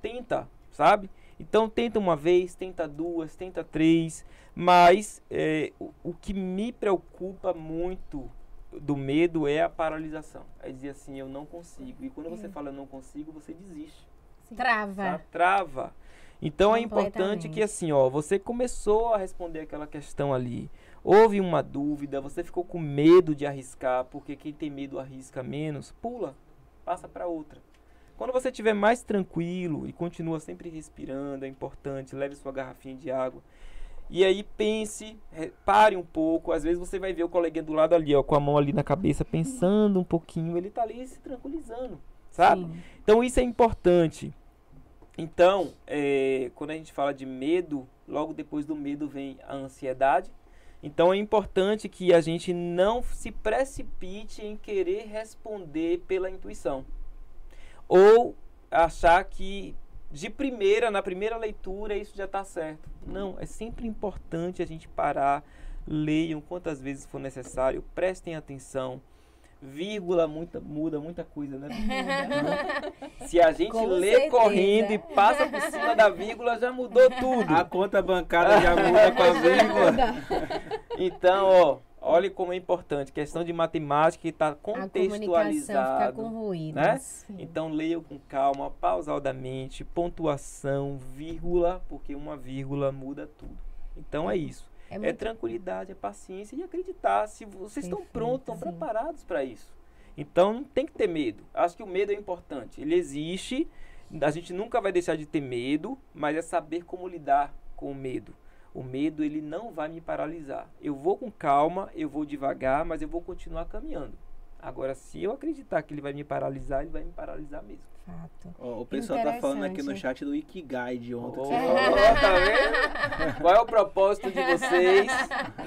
D: Tenta, sabe? Então tenta uma vez, tenta duas, tenta três. Mas é, o, o que me preocupa muito do medo é a paralisação. É dizer assim, eu não consigo. E quando você fala eu não consigo, você desiste.
A: Trava.
D: Sabe? Trava. Então é importante que assim, ó, você começou a responder aquela questão ali. Houve uma dúvida, você ficou com medo de arriscar, porque quem tem medo arrisca menos, pula, passa para outra. Quando você estiver mais tranquilo e continua sempre respirando, é importante, leve sua garrafinha de água. E aí pense, pare um pouco. Às vezes você vai ver o coleguinha do lado ali, ó, com a mão ali na cabeça, pensando um pouquinho. Ele tá ali se tranquilizando, sabe? Sim. Então isso é importante. Então, é, quando a gente fala de medo, logo depois do medo vem a ansiedade. Então é importante que a gente não se precipite em querer responder pela intuição. Ou achar que de primeira, na primeira leitura, isso já está certo. Não, é sempre importante a gente parar, leiam quantas vezes for necessário, prestem atenção vírgula muita, muda muita coisa, né? Se a gente Com lê certeza. correndo e passa por cima da vírgula, já mudou tudo.
B: A conta bancária já muda com a vírgula.
D: Então, ó, olha como é importante. Questão de matemática que está contextualizado.
A: Fica com ruído.
D: Né? Então, leia com calma, pausadamente, pontuação, vírgula, porque uma vírgula muda tudo. Então, é isso. É, é, muito... é, tranquilidade, é paciência e acreditar. Se vocês estão prontos, estão preparados para isso. Então não tem que ter medo. Acho que o medo é importante. Ele existe. A gente nunca vai deixar de ter medo, mas é saber como lidar com o medo. O medo ele não vai me paralisar. Eu vou com calma, eu vou devagar, mas eu vou continuar caminhando. Agora, se eu acreditar que ele vai me paralisar, ele vai me paralisar mesmo.
A: Fato.
B: Oh, o pessoal tá falando aqui no chat do Ikigai de ontem. Oh,
D: tá vendo? Qual é o propósito de vocês?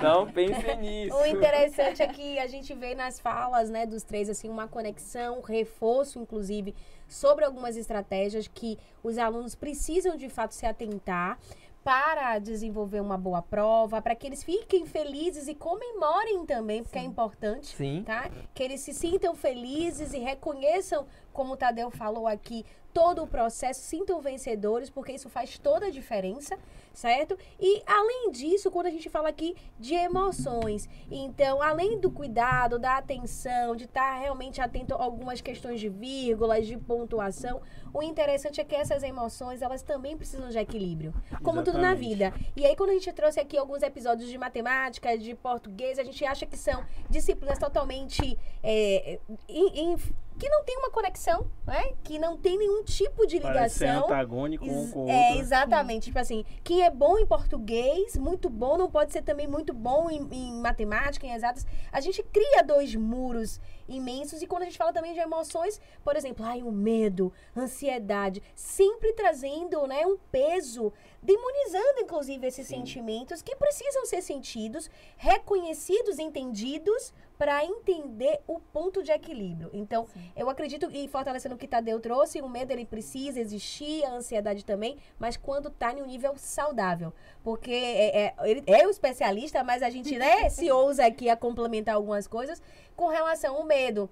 D: Não pensem nisso.
A: O interessante é que a gente vê nas falas né, dos três assim uma conexão, um reforço, inclusive, sobre algumas estratégias que os alunos precisam de fato se atentar para desenvolver uma boa prova, para que eles fiquem felizes e comemorem também, porque é Sim. é importante,
D: Sim.
A: tá? Que eles se sintam felizes e reconheçam, como o Tadeu falou aqui, todo o processo, sintam vencedores, porque isso faz toda a diferença, certo? E além disso, quando a gente fala aqui de emoções, então, além do cuidado, da atenção, de estar realmente atento a algumas questões de vírgulas, de pontuação, o interessante é que essas emoções, elas também precisam de equilíbrio, como Exatamente. tudo na vida. E aí, quando a gente trouxe aqui alguns episódios de matemática, de português, a gente acha que são disciplinas totalmente é, in, in, que não tem uma conexão, né? Que não tem nenhum tipo de ligação. Parece ser
B: antagônico um com o
A: É, outro. exatamente. Tipo assim, quem é bom em português, muito bom, não pode ser também muito bom em, em matemática, em exatas. A gente cria dois muros imensos. E quando a gente fala também de emoções, por exemplo, ai, o medo, ansiedade, sempre trazendo né, um peso, demonizando, inclusive, esses Sim. sentimentos que precisam ser sentidos, reconhecidos, entendidos, para entender o ponto de equilíbrio. Então, Sim. eu acredito, e fortalecendo o que Tadeu trouxe, o medo ele precisa existir, a ansiedade também, mas quando está em um nível saudável. Porque é, é, ele é o especialista, mas a gente né, se ousa aqui a complementar algumas coisas com relação ao medo.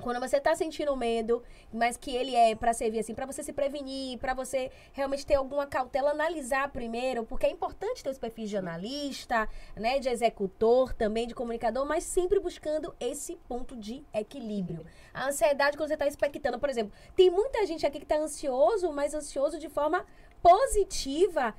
A: Quando você está sentindo medo, mas que ele é para servir assim, para você se prevenir, para você realmente ter alguma cautela, analisar primeiro, porque é importante ter os perfis de analista, né, de executor, também de comunicador, mas sempre buscando esse ponto de equilíbrio. A ansiedade quando você está expectando, por exemplo, tem muita gente aqui que está ansioso, mas ansioso de forma positiva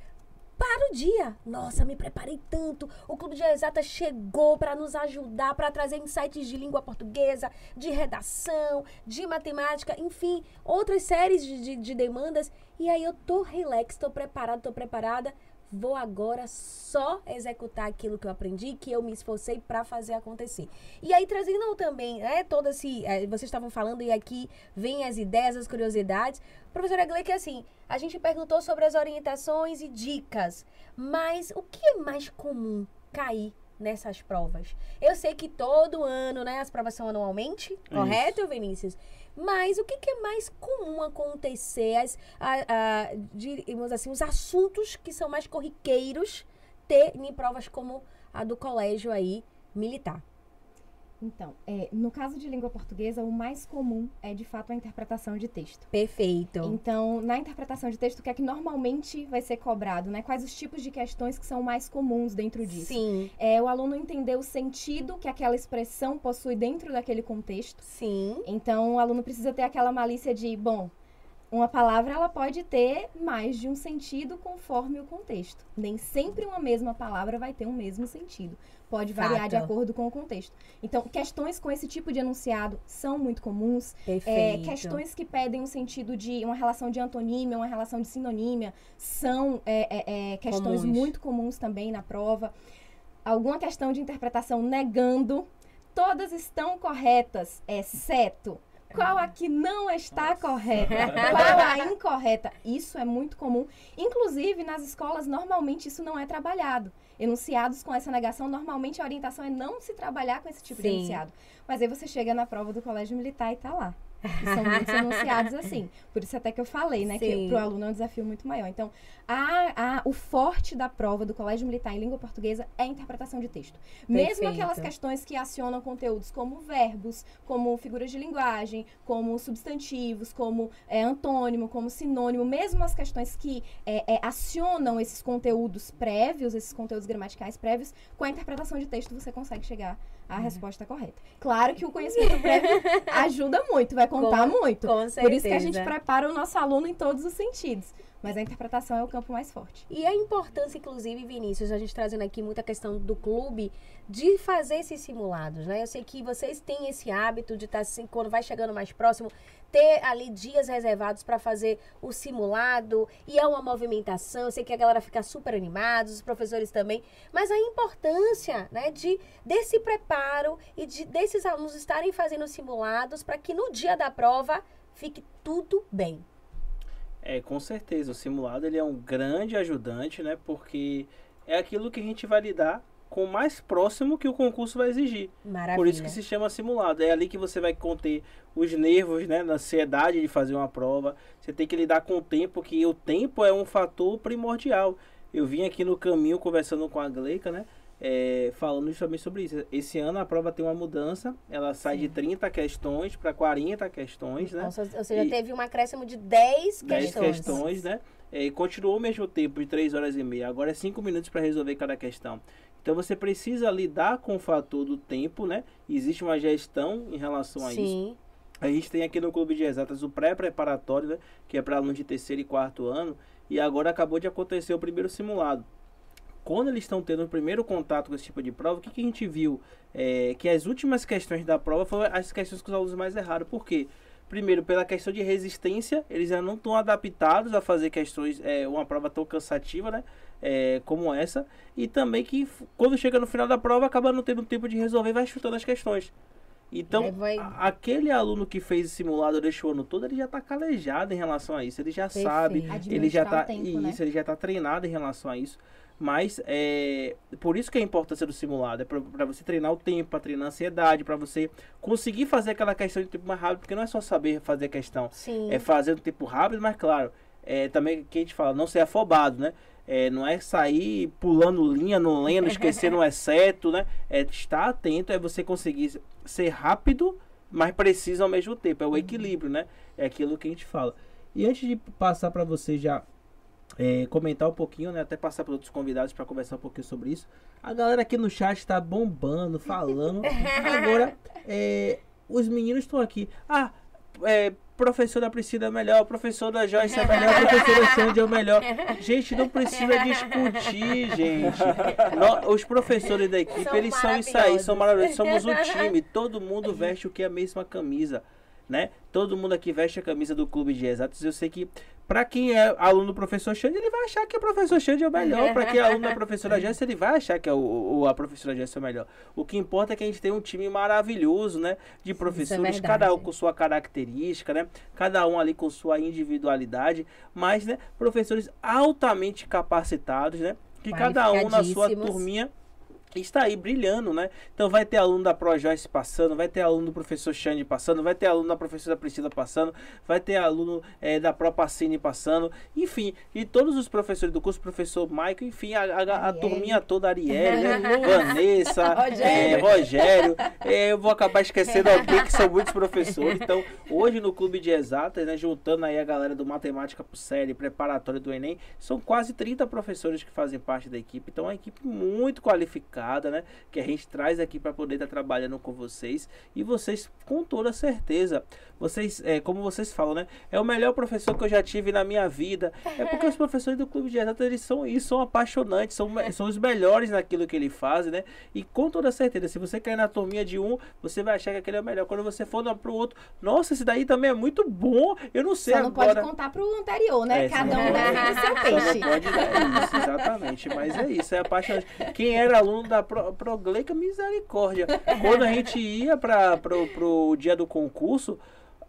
A: para o dia. Nossa, me preparei tanto. O Clube de Exata chegou para nos ajudar, para trazer insights de língua portuguesa, de redação, de matemática, enfim, outras séries de, de, de demandas. E aí eu tô relax, tô preparado, tô preparada vou agora só executar aquilo que eu aprendi, que eu me esforcei para fazer acontecer. E aí, trazendo também, né, todo esse. É, vocês estavam falando e aqui vem as ideias, as curiosidades. Professora Gleick, assim, a gente perguntou sobre as orientações e dicas, mas o que é mais comum cair nessas provas? Eu sei que todo ano, né, as provas são anualmente, correto, Vinícius? Mas o que, que é mais comum acontecer, as, a, a, digamos assim, os assuntos que são mais corriqueiros ter em provas como a do colégio aí militar?
C: Então, é, no caso de língua portuguesa, o mais comum é de fato a interpretação de texto.
A: Perfeito.
C: Então, na interpretação de texto, o que é que normalmente vai ser cobrado, né? Quais os tipos de questões que são mais comuns dentro disso?
A: Sim.
C: É o aluno entender o sentido que aquela expressão possui dentro daquele contexto.
A: Sim.
C: Então, o aluno precisa ter aquela malícia de, bom, uma palavra ela pode ter mais de um sentido conforme o contexto. Nem sempre uma mesma palavra vai ter um mesmo sentido. Pode variar
A: Fato.
C: de acordo com o contexto. Então, questões com esse tipo de enunciado são muito comuns. É, questões que pedem um sentido de uma relação de antonímia, uma relação de sinonímia, são é, é, é, questões
A: Comuns.
C: muito comuns também na prova. Alguma questão de interpretação negando. Todas estão corretas, exceto qual a que não está correta, qual a incorreta. Isso é muito comum. Inclusive, nas escolas, normalmente isso não é trabalhado. Enunciados com essa negação, normalmente a orientação é não se trabalhar com esse tipo de
A: Sim.
C: enunciado. Mas aí você chega na prova do colégio militar e tá lá. São muitos enunciados assim. Por isso até que eu falei, né?
A: Sim.
C: Que pro aluno é um desafio muito maior. Então, a, a, o forte da prova do colégio militar em língua portuguesa é a interpretação de texto. Mesmo
A: Perfeito.
C: aquelas questões que acionam conteúdos como verbos, como figuras de linguagem, como substantivos, como é, antônimo, como sinônimo, mesmo as questões que é, é, acionam esses conteúdos prévios, esses conteúdos gramaticais prévios, com a interpretação de texto você consegue chegar à
A: Uhum.
C: resposta correta. Claro que o conhecimento prévio ajuda muito, vai contar
A: Com-
C: muito.
A: com
C: Por isso que a gente
A: certeza.
C: prepara o nosso aluno em todos os sentidos. Mas a interpretação é o campo mais forte.
A: E a importância, inclusive, Vinícius, a gente trazendo aqui muita questão do clube, de fazer esses simulados, né? Eu sei que vocês têm esse hábito de estar, assim, quando vai chegando mais próximo, ter ali dias reservados para fazer o simulado, e é uma movimentação, eu sei que a galera fica super animada, os professores também, mas a importância, né, de, desse preparo e de, desses alunos estarem fazendo simulados para que no dia da prova fique tudo bem.
B: É, com certeza. O simulado ele é um grande ajudante, né? Porque é aquilo que a gente vai lidar com o mais próximo que o concurso vai exigir.
A: Maravilha.
B: Por isso que se chama simulado. É ali que você vai conter os nervos, né? Na ansiedade de fazer uma prova. Você tem que lidar com o tempo, que o tempo é um fator primordial. Eu vim aqui no caminho conversando com a Gleica, né? É, falando justamente sobre isso. Esse ano a prova tem uma mudança. Ela sai de 30 questões para 40 questões, né?
A: Nossa, ou seja,
B: E-
A: teve um acréscimo de 10
B: 10
A: questões.
B: questões, né? É, e continuou o mesmo tempo, de 3 horas e meia. Agora é 5 minutos para resolver cada questão. Então você precisa lidar com o fator do tempo, né? Existe uma gestão em relação a isso.
A: Sim.
B: A gente tem aqui no Clube de Exatas o pré-preparatório, né? Que é para alunos de terceiro e quarto ano. E agora acabou de acontecer o primeiro simulado. Quando eles estão tendo o primeiro contato com esse tipo de prova, o que, que a gente viu? É, que as últimas questões da prova foram as questões que os alunos mais erraram. Por quê? Primeiro, pela questão de resistência, eles já não estão adaptados a fazer questões, é, uma prova tão cansativa, né? É, como essa. E também que quando chega no final da prova, acaba não tendo tempo de resolver e vai chutando as questões. Então,
A: Aí vai-
B: aquele aluno que fez o simulado durante o ano todo, ele já está calejado em relação a isso. Ele já
A: Perfeito.
B: sabe, ele já
C: Administrar
B: tá
C: o tempo, né?
B: isso, ele já tá treinado em relação a isso. Mas é por isso que é a importância do simulado, é para você treinar o tempo, para treinar a ansiedade, para você conseguir fazer aquela questão de tempo mais rápido, porque não é só saber fazer a questão,
A: Sim.
B: é fazer no tempo rápido, mas claro, é também que a gente fala, não ser afobado, né? É, não é sair pulando linha, não lendo, esquecendo o exceto, né? É estar atento, é você conseguir ser rápido, mas preciso ao mesmo tempo. É o equilíbrio, né? É aquilo que a gente fala. E antes de passar para você já é, comentar um pouquinho, né? Até passar para outros convidados para conversar um pouquinho sobre isso. A galera aqui no chat está bombando, falando. Agora, é, os meninos estão aqui. Ah, é, professora Priscila é melhor, professora Joyce é melhor, professora Sandy é o melhor. Gente, não precisa discutir, gente. Nó- os professores da equipe,
A: São
B: eles são isso aí, são
A: maravilhosos.
B: maravilhosos. Somos um time, todo mundo veste o que é a mesma camisa, né? Todo mundo aqui veste a camisa do clube de exatos. Eu sei que para quem é aluno do professor Xande, ele vai achar que o professor Xande é o melhor. Para quem é aluno da professora Jéssica, ele vai achar que é o, o- a professora Jéssica é o melhor. O que importa é que a gente tem um time maravilhoso, né? De professores,
A: é
B: cada um com sua característica, né? Cada um ali com sua individualidade, mas, né? Professores altamente capacitados, né? Que cada um na sua turminha está aí brilhando, né? Então vai ter aluno da Pro Joyce passando, vai ter aluno do professor Xande passando, vai ter aluno da professora Priscila passando, vai ter aluno é, da Pro Pacini passando, enfim, e todos os professores do curso, professor Michael, enfim, a, a, a turminha toda, Ariel, né? Vanessa, Rogério, é, Rogério é, eu vou acabar esquecendo alguém que são muitos professores, então hoje no Clube de Exatas, né, juntando aí a galera do Matemática pro Série, preparatório do Enem, são quase 30 professores que fazem parte da equipe, então é uma equipe muito qualificada, né? Que a gente traz aqui para poder estar tá trabalhando com vocês e vocês com toda certeza, vocês, é, como vocês falam, né? É o melhor professor que eu já tive na minha vida. É porque os professores do Clube de Exatas, eles são isso, são apaixonantes, são, são os melhores naquilo que ele faz, né? E com toda certeza, se você cair na turminha de um, você vai achar que aquele é o melhor. Quando você for para o outro, nossa, esse daí também é muito bom. Eu não sei Só
C: não
B: agora.
C: pode contar para o anterior, né? É, Cada um defende seu peixe.
B: Não pode dar isso, exatamente. Mas é isso, é apaixonante. Quem era aluno da Pro, Progleica, misericórdia. Quando a gente ia para pro dia do concurso,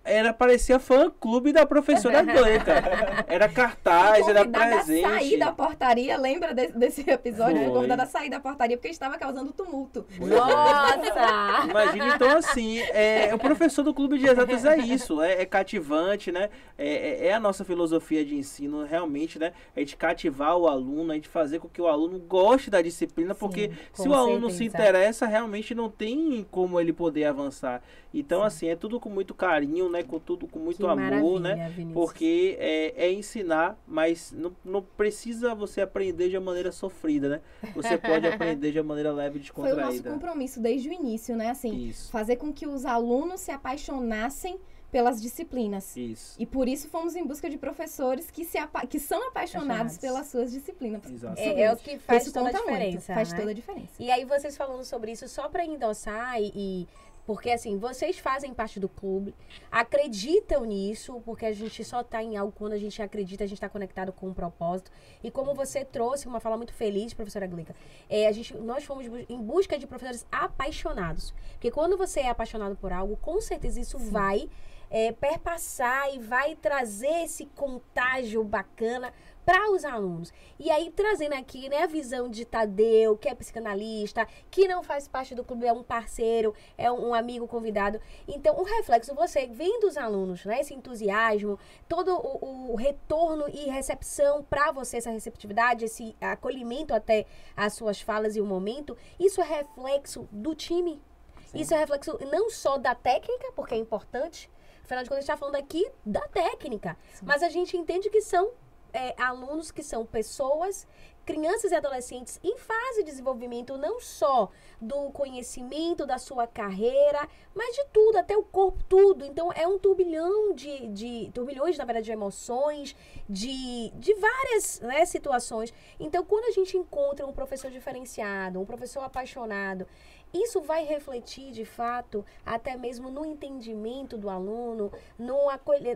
B: era parecia fã clube da professora Gleica. Era cartaz, era presente.
C: A sair da portaria, lembra desse, desse episódio? Convidada a sair da portaria porque estava causando tumulto.
A: Nossa!
B: Imagina, então assim, é, o professor do clube de exatas é isso, é, é cativante, né? É, é, é, a nossa filosofia de ensino, realmente, né? A gente cativar o aluno, a gente fazer com que o aluno goste da disciplina, Sim, porque se o aluno certeza. se interessa, realmente não tem como ele poder avançar. Então, Sim. assim, é tudo com muito carinho, né? Com tudo com muito que amor, né? Vinícius. Porque é, é, ensinar, mas não, não precisa você aprender de uma maneira sofrida, né? Você pode aprender de uma maneira leve e descontraída.
C: Foi o nosso compromisso desde o início, né? Assim, Isso. fazer com que os alunos se apaixonassem pelas disciplinas.
B: Isso.
C: E por isso fomos em busca de professores que, se que são apaixonados pelas suas disciplinas.
A: É, é, o que faz isso toda a diferença. Muito,
C: faz
A: né?
C: toda a diferença.
A: E aí vocês falando sobre isso, só para endossar e, e porque, assim, vocês fazem parte do clube, acreditam nisso, porque a gente só está em algo quando a gente acredita, a gente está conectado com um propósito. E como você trouxe uma fala muito feliz, professora Glica, é, a gente, nós fomos em busca de professores apaixonados. Porque quando você é apaixonado por algo, com certeza isso Sim. vai é, perpassar e vai trazer esse contágio bacana para os alunos. E aí, trazendo aqui né, a visão de Tadeu, que é psicanalista, que não faz parte do clube, é um parceiro, é um, um amigo convidado. Então, o reflexo, você vendo os alunos, né, esse entusiasmo, todo o, o retorno e recepção para você, essa receptividade, esse acolhimento até as suas falas e o momento, isso é reflexo do time. Sim. Isso é reflexo não só da técnica, porque é importante, afinal de contas, a gente está falando aqui da técnica, Sim. mas a gente entende que são é, alunos que são pessoas, crianças e adolescentes em fase de desenvolvimento não só do conhecimento da sua carreira, mas de tudo, até o corpo, tudo. Então é um turbilhão de, de turbilhões, na verdade, de emoções, de, de várias né, situações. Então, quando a gente encontra um professor diferenciado, um professor apaixonado, isso vai refletir, de fato, até mesmo no entendimento do aluno, no,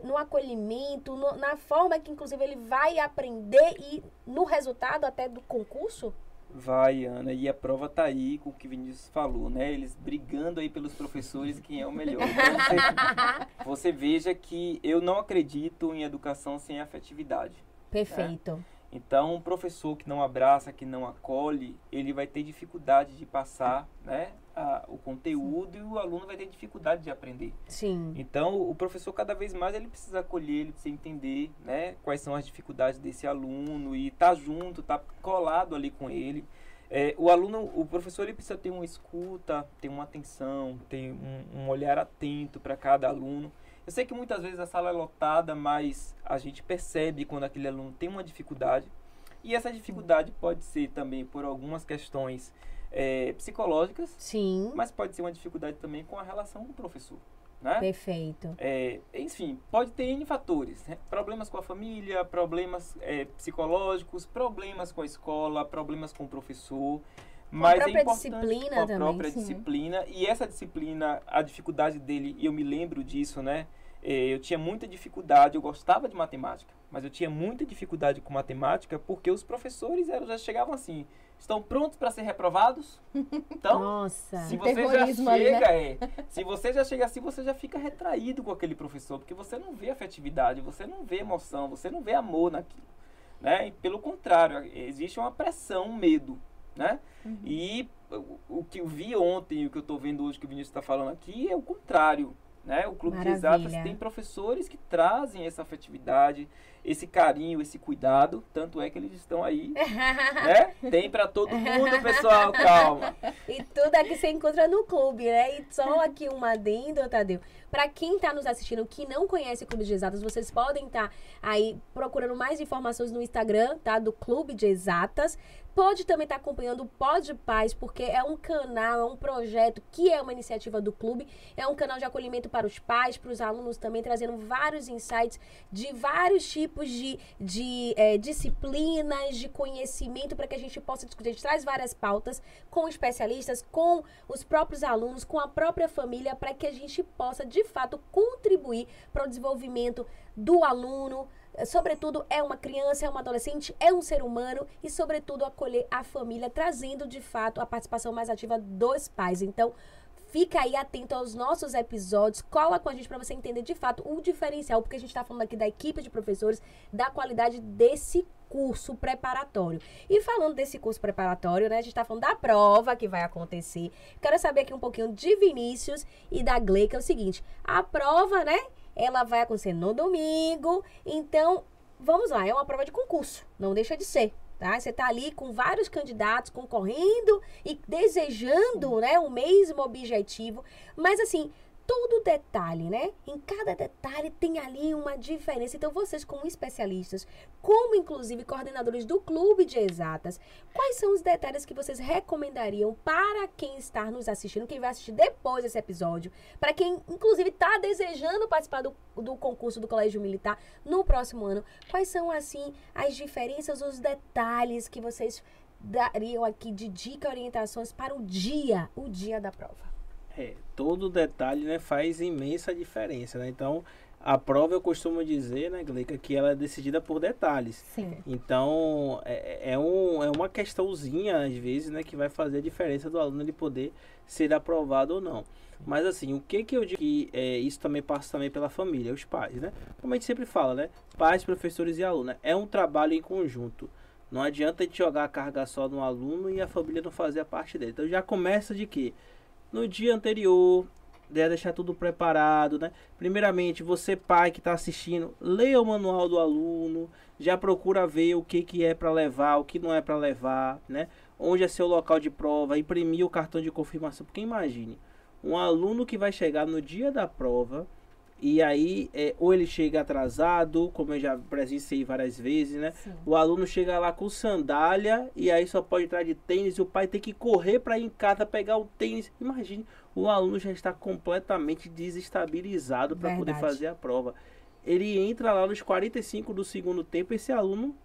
A: no acolhimento, no, na forma que, inclusive, ele vai aprender e no resultado até do concurso?
D: Vai, Ana, e a prova tá aí com o que o Vinícius falou, né? Eles brigando aí pelos professores quem é o melhor. Então você, você veja que eu não acredito em educação sem afetividade. Né?
A: Perfeito.
D: Então, um professor que não abraça, que não acolhe, ele vai ter dificuldade de passar né, a, o conteúdo Sim. e o aluno vai ter dificuldade de aprender.
A: Sim.
D: Então, o professor cada vez mais ele precisa acolher, ele precisa entender né, quais são as dificuldades desse aluno e estar tá junto, estar tá colado ali com ele. É, o aluno, o professor ele precisa ter uma escuta, ter uma atenção, ter um, um olhar atento para cada aluno. Eu sei que muitas vezes a sala é lotada, mas a gente percebe quando aquele aluno tem uma dificuldade. E essa dificuldade pode ser também por algumas questões é, psicológicas.
A: Sim.
D: Mas pode ser uma dificuldade também com a relação com o professor. Né?
A: Perfeito.
D: É, enfim, pode ter N fatores. Né? Problemas com a família, problemas é, psicológicos, problemas com a escola, problemas com o professor. Mas
A: a própria
D: é
A: disciplina
D: com a
A: também.
D: própria sim. disciplina. E essa disciplina, a dificuldade dele, e eu me lembro disso, né? É, eu tinha muita dificuldade, eu gostava de matemática, mas eu tinha muita dificuldade com matemática porque os professores eram, já chegavam assim, estão prontos para ser reprovados? Então,
A: Nossa,
D: se você já chega, ali, né? é, se você já chega assim, você já fica retraído com aquele professor, porque você não vê afetividade, você não vê emoção, você não vê amor naquilo, né? E pelo contrário, existe uma pressão, um medo né? E o, que eu vi ontem e o que eu estou vendo hoje que o Vinícius está falando aqui é o contrário. Né? O Clube de. Exatas tem professores que trazem essa afetividade, esse carinho, esse cuidado. Tanto é que eles estão aí, né? Tem para todo mundo, pessoal, calma.
A: E tudo aqui você encontra no clube, né? E só aqui um adendo, Tadeu. Pra quem tá nos assistindo que não conhece o Clube de Exatas, vocês podem estar aí procurando mais informações no Instagram, tá? Do Clube de Exatas. Pode também estar acompanhando o Pod Paz, porque é um canal, é um projeto que é uma iniciativa do clube. É um canal de acolhimento para os pais, para os alunos também, trazendo vários insights de vários tipos de, de eh, disciplinas, de conhecimento, para que a gente possa discutir. A gente traz várias pautas com especialistas, com os próprios alunos, com a própria família, para que a gente possa, de fato, contribuir para o desenvolvimento do aluno, sobretudo é uma criança, é uma adolescente, é um ser humano e sobretudo acolher a família, trazendo de fato a participação mais ativa dos pais. Então, fica aí atento aos nossos episódios, cola com a gente para você entender de fato o diferencial, porque a gente está falando aqui da equipe de professores, da qualidade desse curso preparatório. E falando desse curso preparatório, né, a gente está falando da prova que vai acontecer. Quero saber aqui um pouquinho de Vinícius e da Gle, que é o seguinte, a prova, né, ela vai acontecer no domingo. Então, vamos lá, é uma prova de concurso, não deixa de ser. Tá? Você está ali com vários candidatos concorrendo e desejando né, o mesmo objetivo. Mas assim, todo detalhe, né? Em cada detalhe tem ali uma diferença. Então, vocês, como especialistas, como inclusive coordenadores do clube de exatas, quais são os detalhes que vocês recomendariam para quem está nos assistindo, quem vai assistir depois desse episódio, para quem, inclusive, está desejando participar do, do concurso do Colégio Militar no próximo ano? Quais são, assim, as diferenças, os detalhes que vocês dariam aqui de dica orientações para o dia, o dia da prova?
B: É, todo detalhe né, faz imensa diferença, né? Então, a prova eu costumo dizer, né, Gleica, que ela é decidida por detalhes.
C: Sim.
B: Então, é, é, um, é uma questãozinha, às vezes, né, que vai fazer a diferença do aluno ele poder ser aprovado ou não. Mas assim, o que que eu digo que é, isso também passa também pela família, os pais, né? Como a gente sempre fala, né? Pais, professores e alunos. É um trabalho em conjunto. Não adianta a gente jogar a carga só no aluno e a família não fazer a parte dele. Então já começa de quê? No dia anterior, né, deixar tudo preparado, né? Primeiramente, você pai que está assistindo, leia o manual do aluno, já procura ver o que, que é para levar, o que não é para levar, né? Onde é seu local de prova, imprimir o cartão de confirmação, porque imagine, um aluno que vai chegar no dia da prova, e aí, é, ou ele chega atrasado, como eu já presenciei várias vezes, né?
C: Sim.
B: O aluno chega lá com sandália e aí só pode entrar de tênis e o pai tem que correr para ir em casa pegar o tênis. Imagine, o aluno já está completamente desestabilizado para poder fazer a prova. Ele entra lá nos 45 do segundo tempo, esse aluno.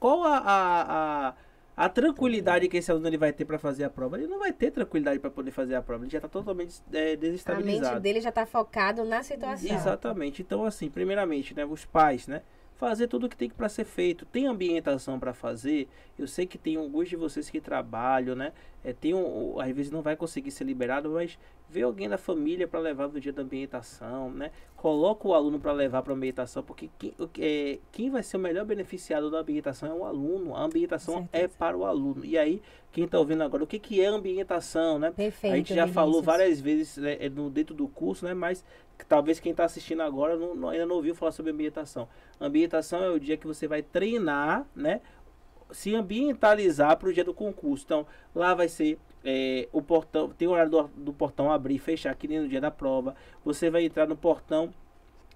B: Qual a, a, a, a tranquilidade que esse aluno ele vai ter para fazer a prova? Ele não vai ter tranquilidade para poder fazer a prova, ele já está totalmente é,
A: A
B: desestabilizado.
A: mente dele já está focado na situação.
B: Exatamente. Então, assim, primeiramente, né, os pais, né, fazer tudo o que tem para ser feito. Tem ambientação para fazer. Eu sei que tem alguns de vocês que trabalham, né? É, tem um, às vezes não vai conseguir ser liberado, mas vê alguém da família para levar no dia da ambientação, né? Coloca o aluno para levar para a ambientação, porque quem, é, quem vai ser o melhor beneficiado da ambientação é o aluno. A ambientação é para o aluno. E aí, quem está ouvindo agora, o que, que é ambientação, né?
A: Perfeito.
B: a gente já falou várias vezes né, é, no, dentro do curso, né? Mas talvez quem está assistindo agora não, não- ainda não ouviu falar sobre ambientação. Ambientação é o dia que você vai treinar, né? Se ambientalizar para o dia do concurso. Então, lá vai ser é, o portão, tem o horário do, do portão abrir e fechar, que nem no dia da prova. Você vai entrar no portão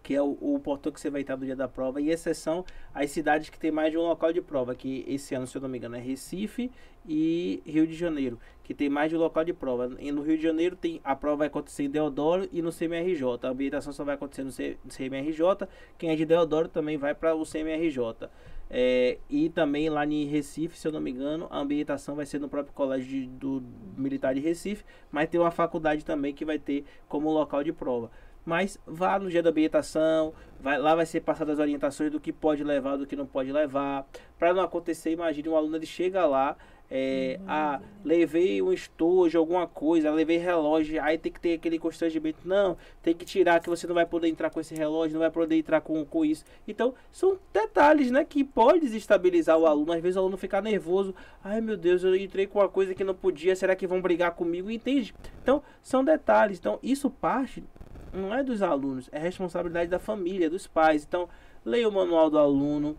B: que é o, o portão que você vai entrar no dia da prova, e exceção as cidades que tem mais de um local de prova, que esse ano, se eu não me engano, é Recife e Rio de Janeiro, que tem mais de um local de prova. E no Rio de Janeiro tem a prova vai acontecer em Deodoro e no CMRJ. A ambientação só vai acontecer no C- CMRJ. Quem é de Deodoro também vai para o CMRJ. É, e também lá em Recife, se eu não me engano, a ambientação vai ser no próprio colégio de- do militar de Recife, mas tem uma faculdade também que vai ter como local de prova. Mas vá no dia da ambientação, vai, lá vai ser passadas as orientações do que pode levar, do que não pode levar. Para não acontecer, imagine um aluno ele chega lá, É, ah, levei um estojo, alguma coisa, levei relógio, aí tem que ter aquele constrangimento. Não, tem que tirar que você não vai poder entrar com esse relógio, não vai poder entrar com, com isso. Então, são detalhes, né, que pode desestabilizar o aluno. Às vezes o aluno fica nervoso. Ai, meu Deus, eu entrei com uma coisa que não podia, será que vão brigar comigo? Entende? Então, são detalhes. Então, isso parte não é dos alunos, é responsabilidade da família, dos pais. Então, leia o manual do aluno,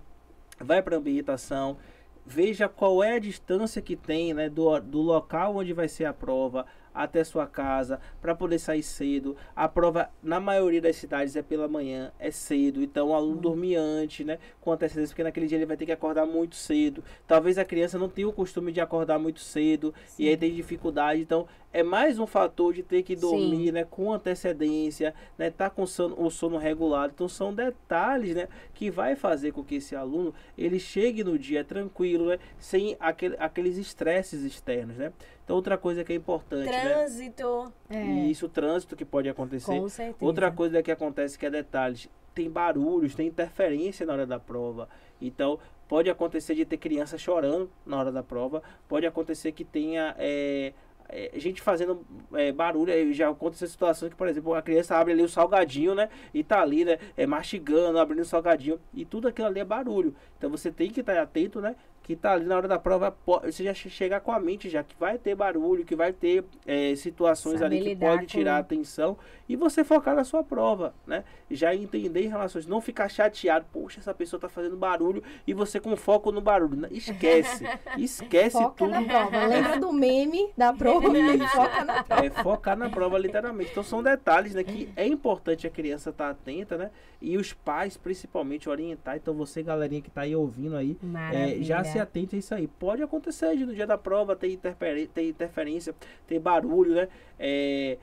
B: vai para a ambientação, veja qual é a distância que tem né, do, do local onde vai ser a prova até sua casa para poder sair cedo. A prova, na maioria das cidades, é pela manhã, é cedo. Então o aluno dormir antes, né? Com antecedência, porque naquele dia ele vai ter que acordar muito cedo. Talvez a criança não tenha o costume de acordar muito cedo Sim. e aí tem dificuldade. Então é mais um fator de ter que dormir, Sim. né, com antecedência, né, tá com sono, o sono regulado. Então são detalhes, né, que vai fazer com que esse aluno ele chegue no dia tranquilo, né, sem aquele, aqueles estresses externos, né? Então outra coisa que é importante,
A: né? trânsito.
B: né? É. Isso, trânsito que pode acontecer.
A: Com certeza.
B: Outra coisa que acontece que é detalhes, tem barulhos, tem interferência na hora da prova. Então, pode acontecer de ter criança chorando na hora da prova, pode acontecer que tenha é, é, gente fazendo é, barulho, já aconteceu situações que, por exemplo, a criança abre ali o salgadinho, né? E tá ali, né? É, mastigando, abrindo o salgadinho. E tudo aquilo ali é barulho. Então você tem que estar atento, né? Que tá ali na hora da prova, você já chegar com a mente já que vai ter barulho, que vai ter é, situações ali que pode tirar a atenção e você focar na sua prova, né? Já entender em relações, não ficar chateado, poxa, essa pessoa tá fazendo barulho e você com foco no barulho. Esquece, esquece
C: Foca
B: tudo.
C: na prova. Lembra do meme da prova? Foca na prova.
B: É focar na prova, literalmente. Então são detalhes, né, que é importante a criança estar tá atenta, né? E os pais, principalmente, orientar. Então você, galerinha que tá aí ouvindo aí, é, já se atente a isso aí. Pode acontecer de no dia da prova ter, interfer ter interferência, ter barulho, né? É,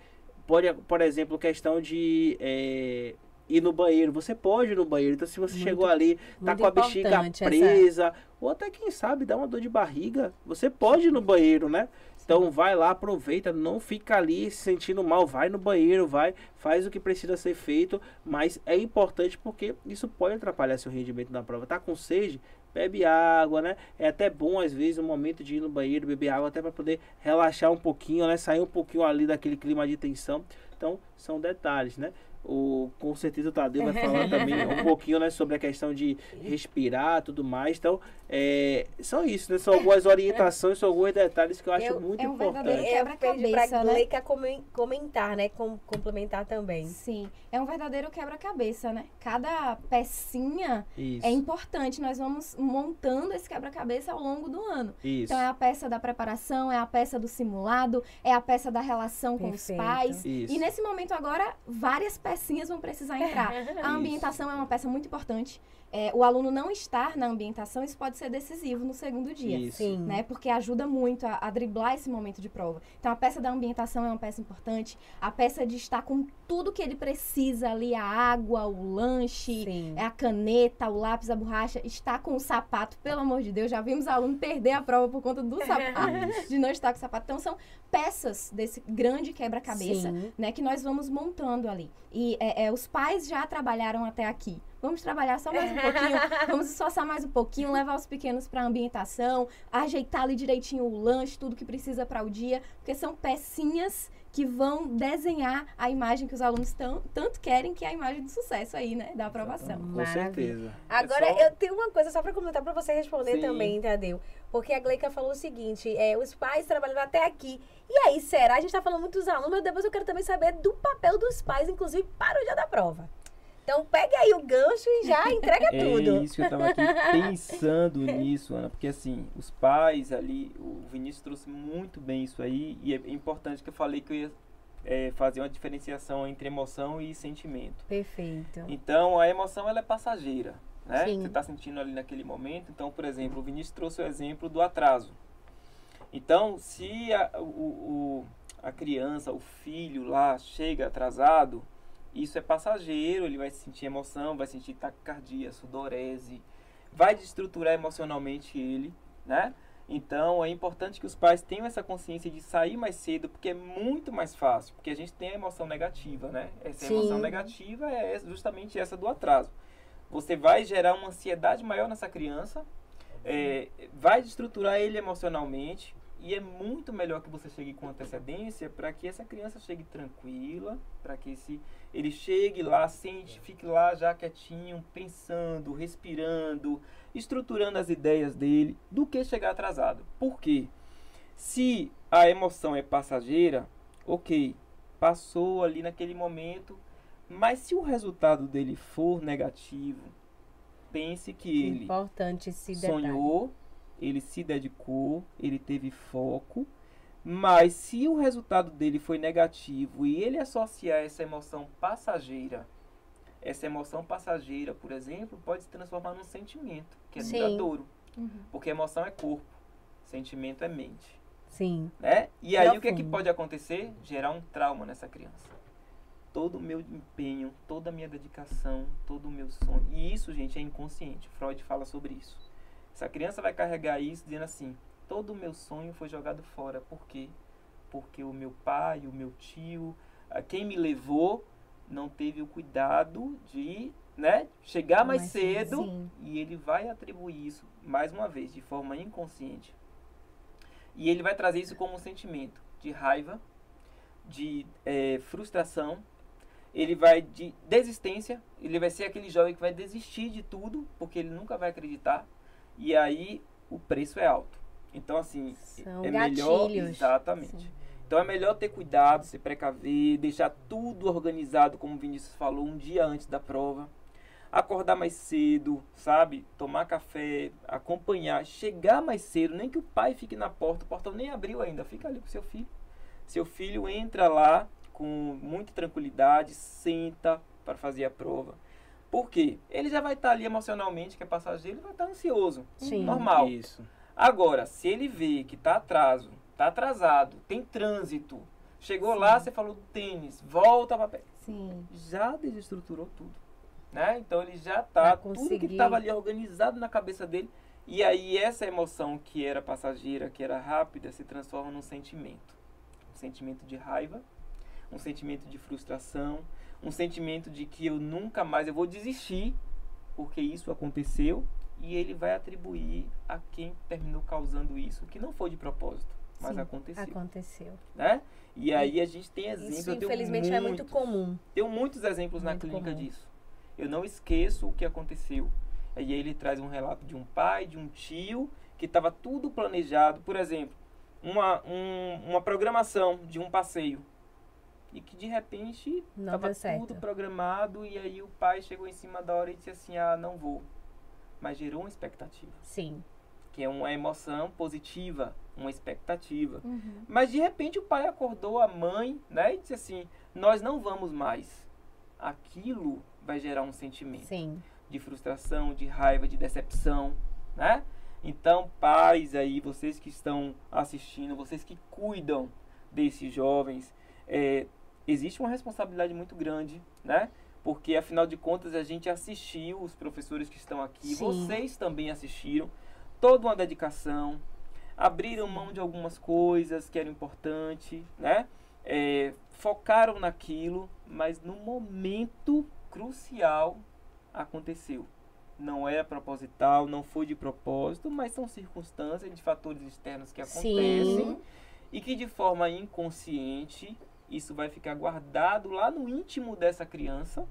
B: pode, por exemplo, questão de é, ir no banheiro. Você pode ir no banheiro. Então, se você muito, chegou ali, tá com a bexiga presa, essa... ou até quem sabe dá uma dor de barriga, você pode ir no banheiro, né? Então vai lá, aproveita, não fica ali se sentindo mal, vai no banheiro, vai, faz o que precisa ser feito, mas é importante porque isso pode atrapalhar seu rendimento na prova. Tá com sede? Bebe água, né? É até bom às vezes o momento de ir no banheiro, beber água até para poder relaxar um pouquinho, né? Sair um pouquinho ali daquele clima de tensão. Então, são detalhes, né? O, com certeza o Tadeu vai falar também um pouquinho né, sobre a questão de respirar tudo mais. Então, é, são isso, né? São algumas orientações, são alguns detalhes que eu acho eu, muito é um importante.
A: Quebra-cabeça, né? Leica comentar, né? Com, complementar também.
C: Sim, é um verdadeiro quebra-cabeça, né? Cada pecinha isso. é importante. Nós vamos montando esse quebra-cabeça ao longo do ano.
B: Isso.
C: Então, é a peça da preparação, é a peça do simulado, é a peça da relação Perfeito. com os pais.
B: Isso.
C: E nesse momento agora, várias peças pecinhas vão precisar entrar. A ambientação é uma peça muito importante. É, o aluno não estar na ambientação, isso pode ser decisivo no segundo dia.
B: Isso.
C: Sim. Né? Porque ajuda muito a, a, driblar esse momento de prova. Então, a peça da ambientação é uma peça importante. A peça de estar com tudo que ele precisa ali, a água, o lanche, Sim. a caneta, o lápis, a borracha, estar com o sapato, pelo amor de Deus, já vimos aluno perder a prova por conta do sapato, de não estar com o sapato. Então, são peças desse grande quebra-cabeça, né, que nós vamos montando ali. E é, é, os pais já trabalharam até aqui. Vamos trabalhar só mais um pouquinho, vamos esforçar mais um pouquinho, levar os pequenos para a ambientação, ajeitar ali direitinho o lanche, tudo que precisa para o dia, porque são pecinhas que vão desenhar a imagem que os alunos tão, tanto querem, que é a imagem do sucesso aí, né, da aprovação.
B: Com certeza.
A: Agora, é só... eu tenho uma coisa só para comentar para você responder Sim. também, Tadeu. Porque a Gleica falou o seguinte, é, os pais trabalhando até aqui. E aí, será? A gente está falando muito dos alunos, mas depois eu quero também saber do papel dos pais, inclusive, para o dia da prova. Então pegue aí o gancho e já entrega
D: é
A: tudo.
D: É isso que eu estava aqui pensando nisso, Ana, porque assim, os pais ali, o Vinícius trouxe muito bem isso aí, e é importante que eu falei que eu ia é, fazer uma diferenciação entre emoção e sentimento.
A: Perfeito.
D: Então, a emoção ela é passageira, né? Sim. Você está sentindo ali naquele momento. Então, por exemplo, o Vinícius trouxe o exemplo do atraso. Então, se a, o, o, a criança, o filho lá chega atrasado, isso é passageiro, ele vai sentir emoção, vai sentir taquicardia, sudorese, vai desestruturar emocionalmente ele, né? Então é importante que os pais tenham essa consciência de sair mais cedo, porque é muito mais fácil, porque a gente tem a emoção negativa, né? Essa Sim. emoção negativa é justamente essa do atraso. Você vai gerar uma ansiedade maior nessa criança, é, vai estruturar ele emocionalmente e é muito melhor que você chegue com antecedência para que essa criança chegue tranquila, para que esse, ele chegue lá, sente, fique lá já quietinho, pensando, respirando, estruturando as ideias dele, do que chegar atrasado. Por quê? Se a emoção é passageira, ok, passou ali naquele momento, mas se o resultado dele for negativo, pense que ele
A: Importante esse
D: sonhou, ele se dedicou, ele teve foco, mas se o resultado dele foi negativo e ele associar essa emoção passageira, essa emoção passageira, por exemplo, pode se transformar num sentimento, que é
A: Sim.
D: duradouro.
C: Uhum.
D: Porque emoção é corpo, sentimento é mente.
A: Sim.
D: Né? E aí o que, é que pode acontecer? Gerar um trauma nessa criança. Todo o meu empenho, toda a minha dedicação, todo o meu sonho. E isso, gente, é inconsciente. Freud fala sobre isso. Essa criança vai carregar isso dizendo assim: todo o meu sonho foi jogado fora. Por quê? Porque o meu pai, o meu tio, quem me levou, não teve o cuidado de né, chegar mais,
A: Mais
D: cedo
C: Sim.
D: e ele vai atribuir isso, mais uma vez, de forma inconsciente. E ele vai trazer isso como um sentimento de raiva, de eh, frustração, ele vai de desistência, ele vai ser aquele jovem que vai desistir de tudo, porque ele nunca vai acreditar, e aí o preço é alto. Então, assim,
A: São
D: é melhor.
A: gatilhos.
D: Exatamente.
C: Sim.
D: Então é melhor ter cuidado, se precaver, deixar tudo organizado, como o Vinícius falou, um dia antes da prova. Acordar mais cedo, sabe? Tomar café, acompanhar, chegar mais cedo, nem que o pai fique na porta, o portão nem abriu ainda, fica ali com seu filho. Seu filho entra lá com muita tranquilidade, senta para fazer a prova. Por quê? Ele já vai estar ali emocionalmente, que é passageiro, ele vai estar ansioso.
A: Sim.
D: Normal.
B: Isso.
D: Agora, se ele vê que tá atraso, tá atrasado, tem trânsito, chegou lá, você falou do tênis, volta para pé.
C: Sim.
D: Já desestruturou tudo. Né? Então ele já tá,
A: Vai
D: tudo que estava ali organizado na cabeça dele. E aí essa emoção que era passageira, que era rápida, se transforma num sentimento. Um sentimento de raiva, um sentimento de frustração, um sentimento de que eu nunca mais eu vou desistir, porque isso aconteceu, e ele vai atribuir a quem terminou causando isso, que não foi de propósito, mas
A: Sim,
D: aconteceu,
A: Aconteceu.
D: né? E aí a gente tem exemplos,
A: Isso, infelizmente, é muito
D: muitos.
A: comum.
D: Tenho muitos exemplos na
A: Muito
D: clínica
A: comum.
D: disso. Eu não esqueço o que aconteceu. E aí ele traz um relato de um pai, de um tio, que estava tudo planejado. Por exemplo, uma, um- uma programação de um passeio. E que de repente estava tudo programado e aí o pai chegou em cima da hora e disse assim, ah, não vou. Mas gerou uma expectativa.
A: Sim.
D: Que é uma emoção positiva, uma expectativa.
C: Uhum.
D: Mas de repente o pai acordou a mãe, né, e disse assim: "Nós não vamos mais". Aquilo vai gerar um sentimento
A: Sim.
D: de frustração, de raiva, de decepção, né? Então, pais aí, vocês que estão assistindo, vocês que cuidam desses jovens, é, existe uma responsabilidade muito grande, né? Porque afinal de contas a gente assistiu, os professores que estão aqui,
A: Sim.
D: vocês também assistiram, toda uma dedicação, abriram mão de algumas coisas que eram importantes, né? É, focaram naquilo, mas no momento crucial aconteceu. Não é proposital, não foi de propósito, mas são circunstâncias de fatores externos que acontecem
A: Sim.
D: e que de forma inconsciente isso vai ficar guardado lá no íntimo dessa criança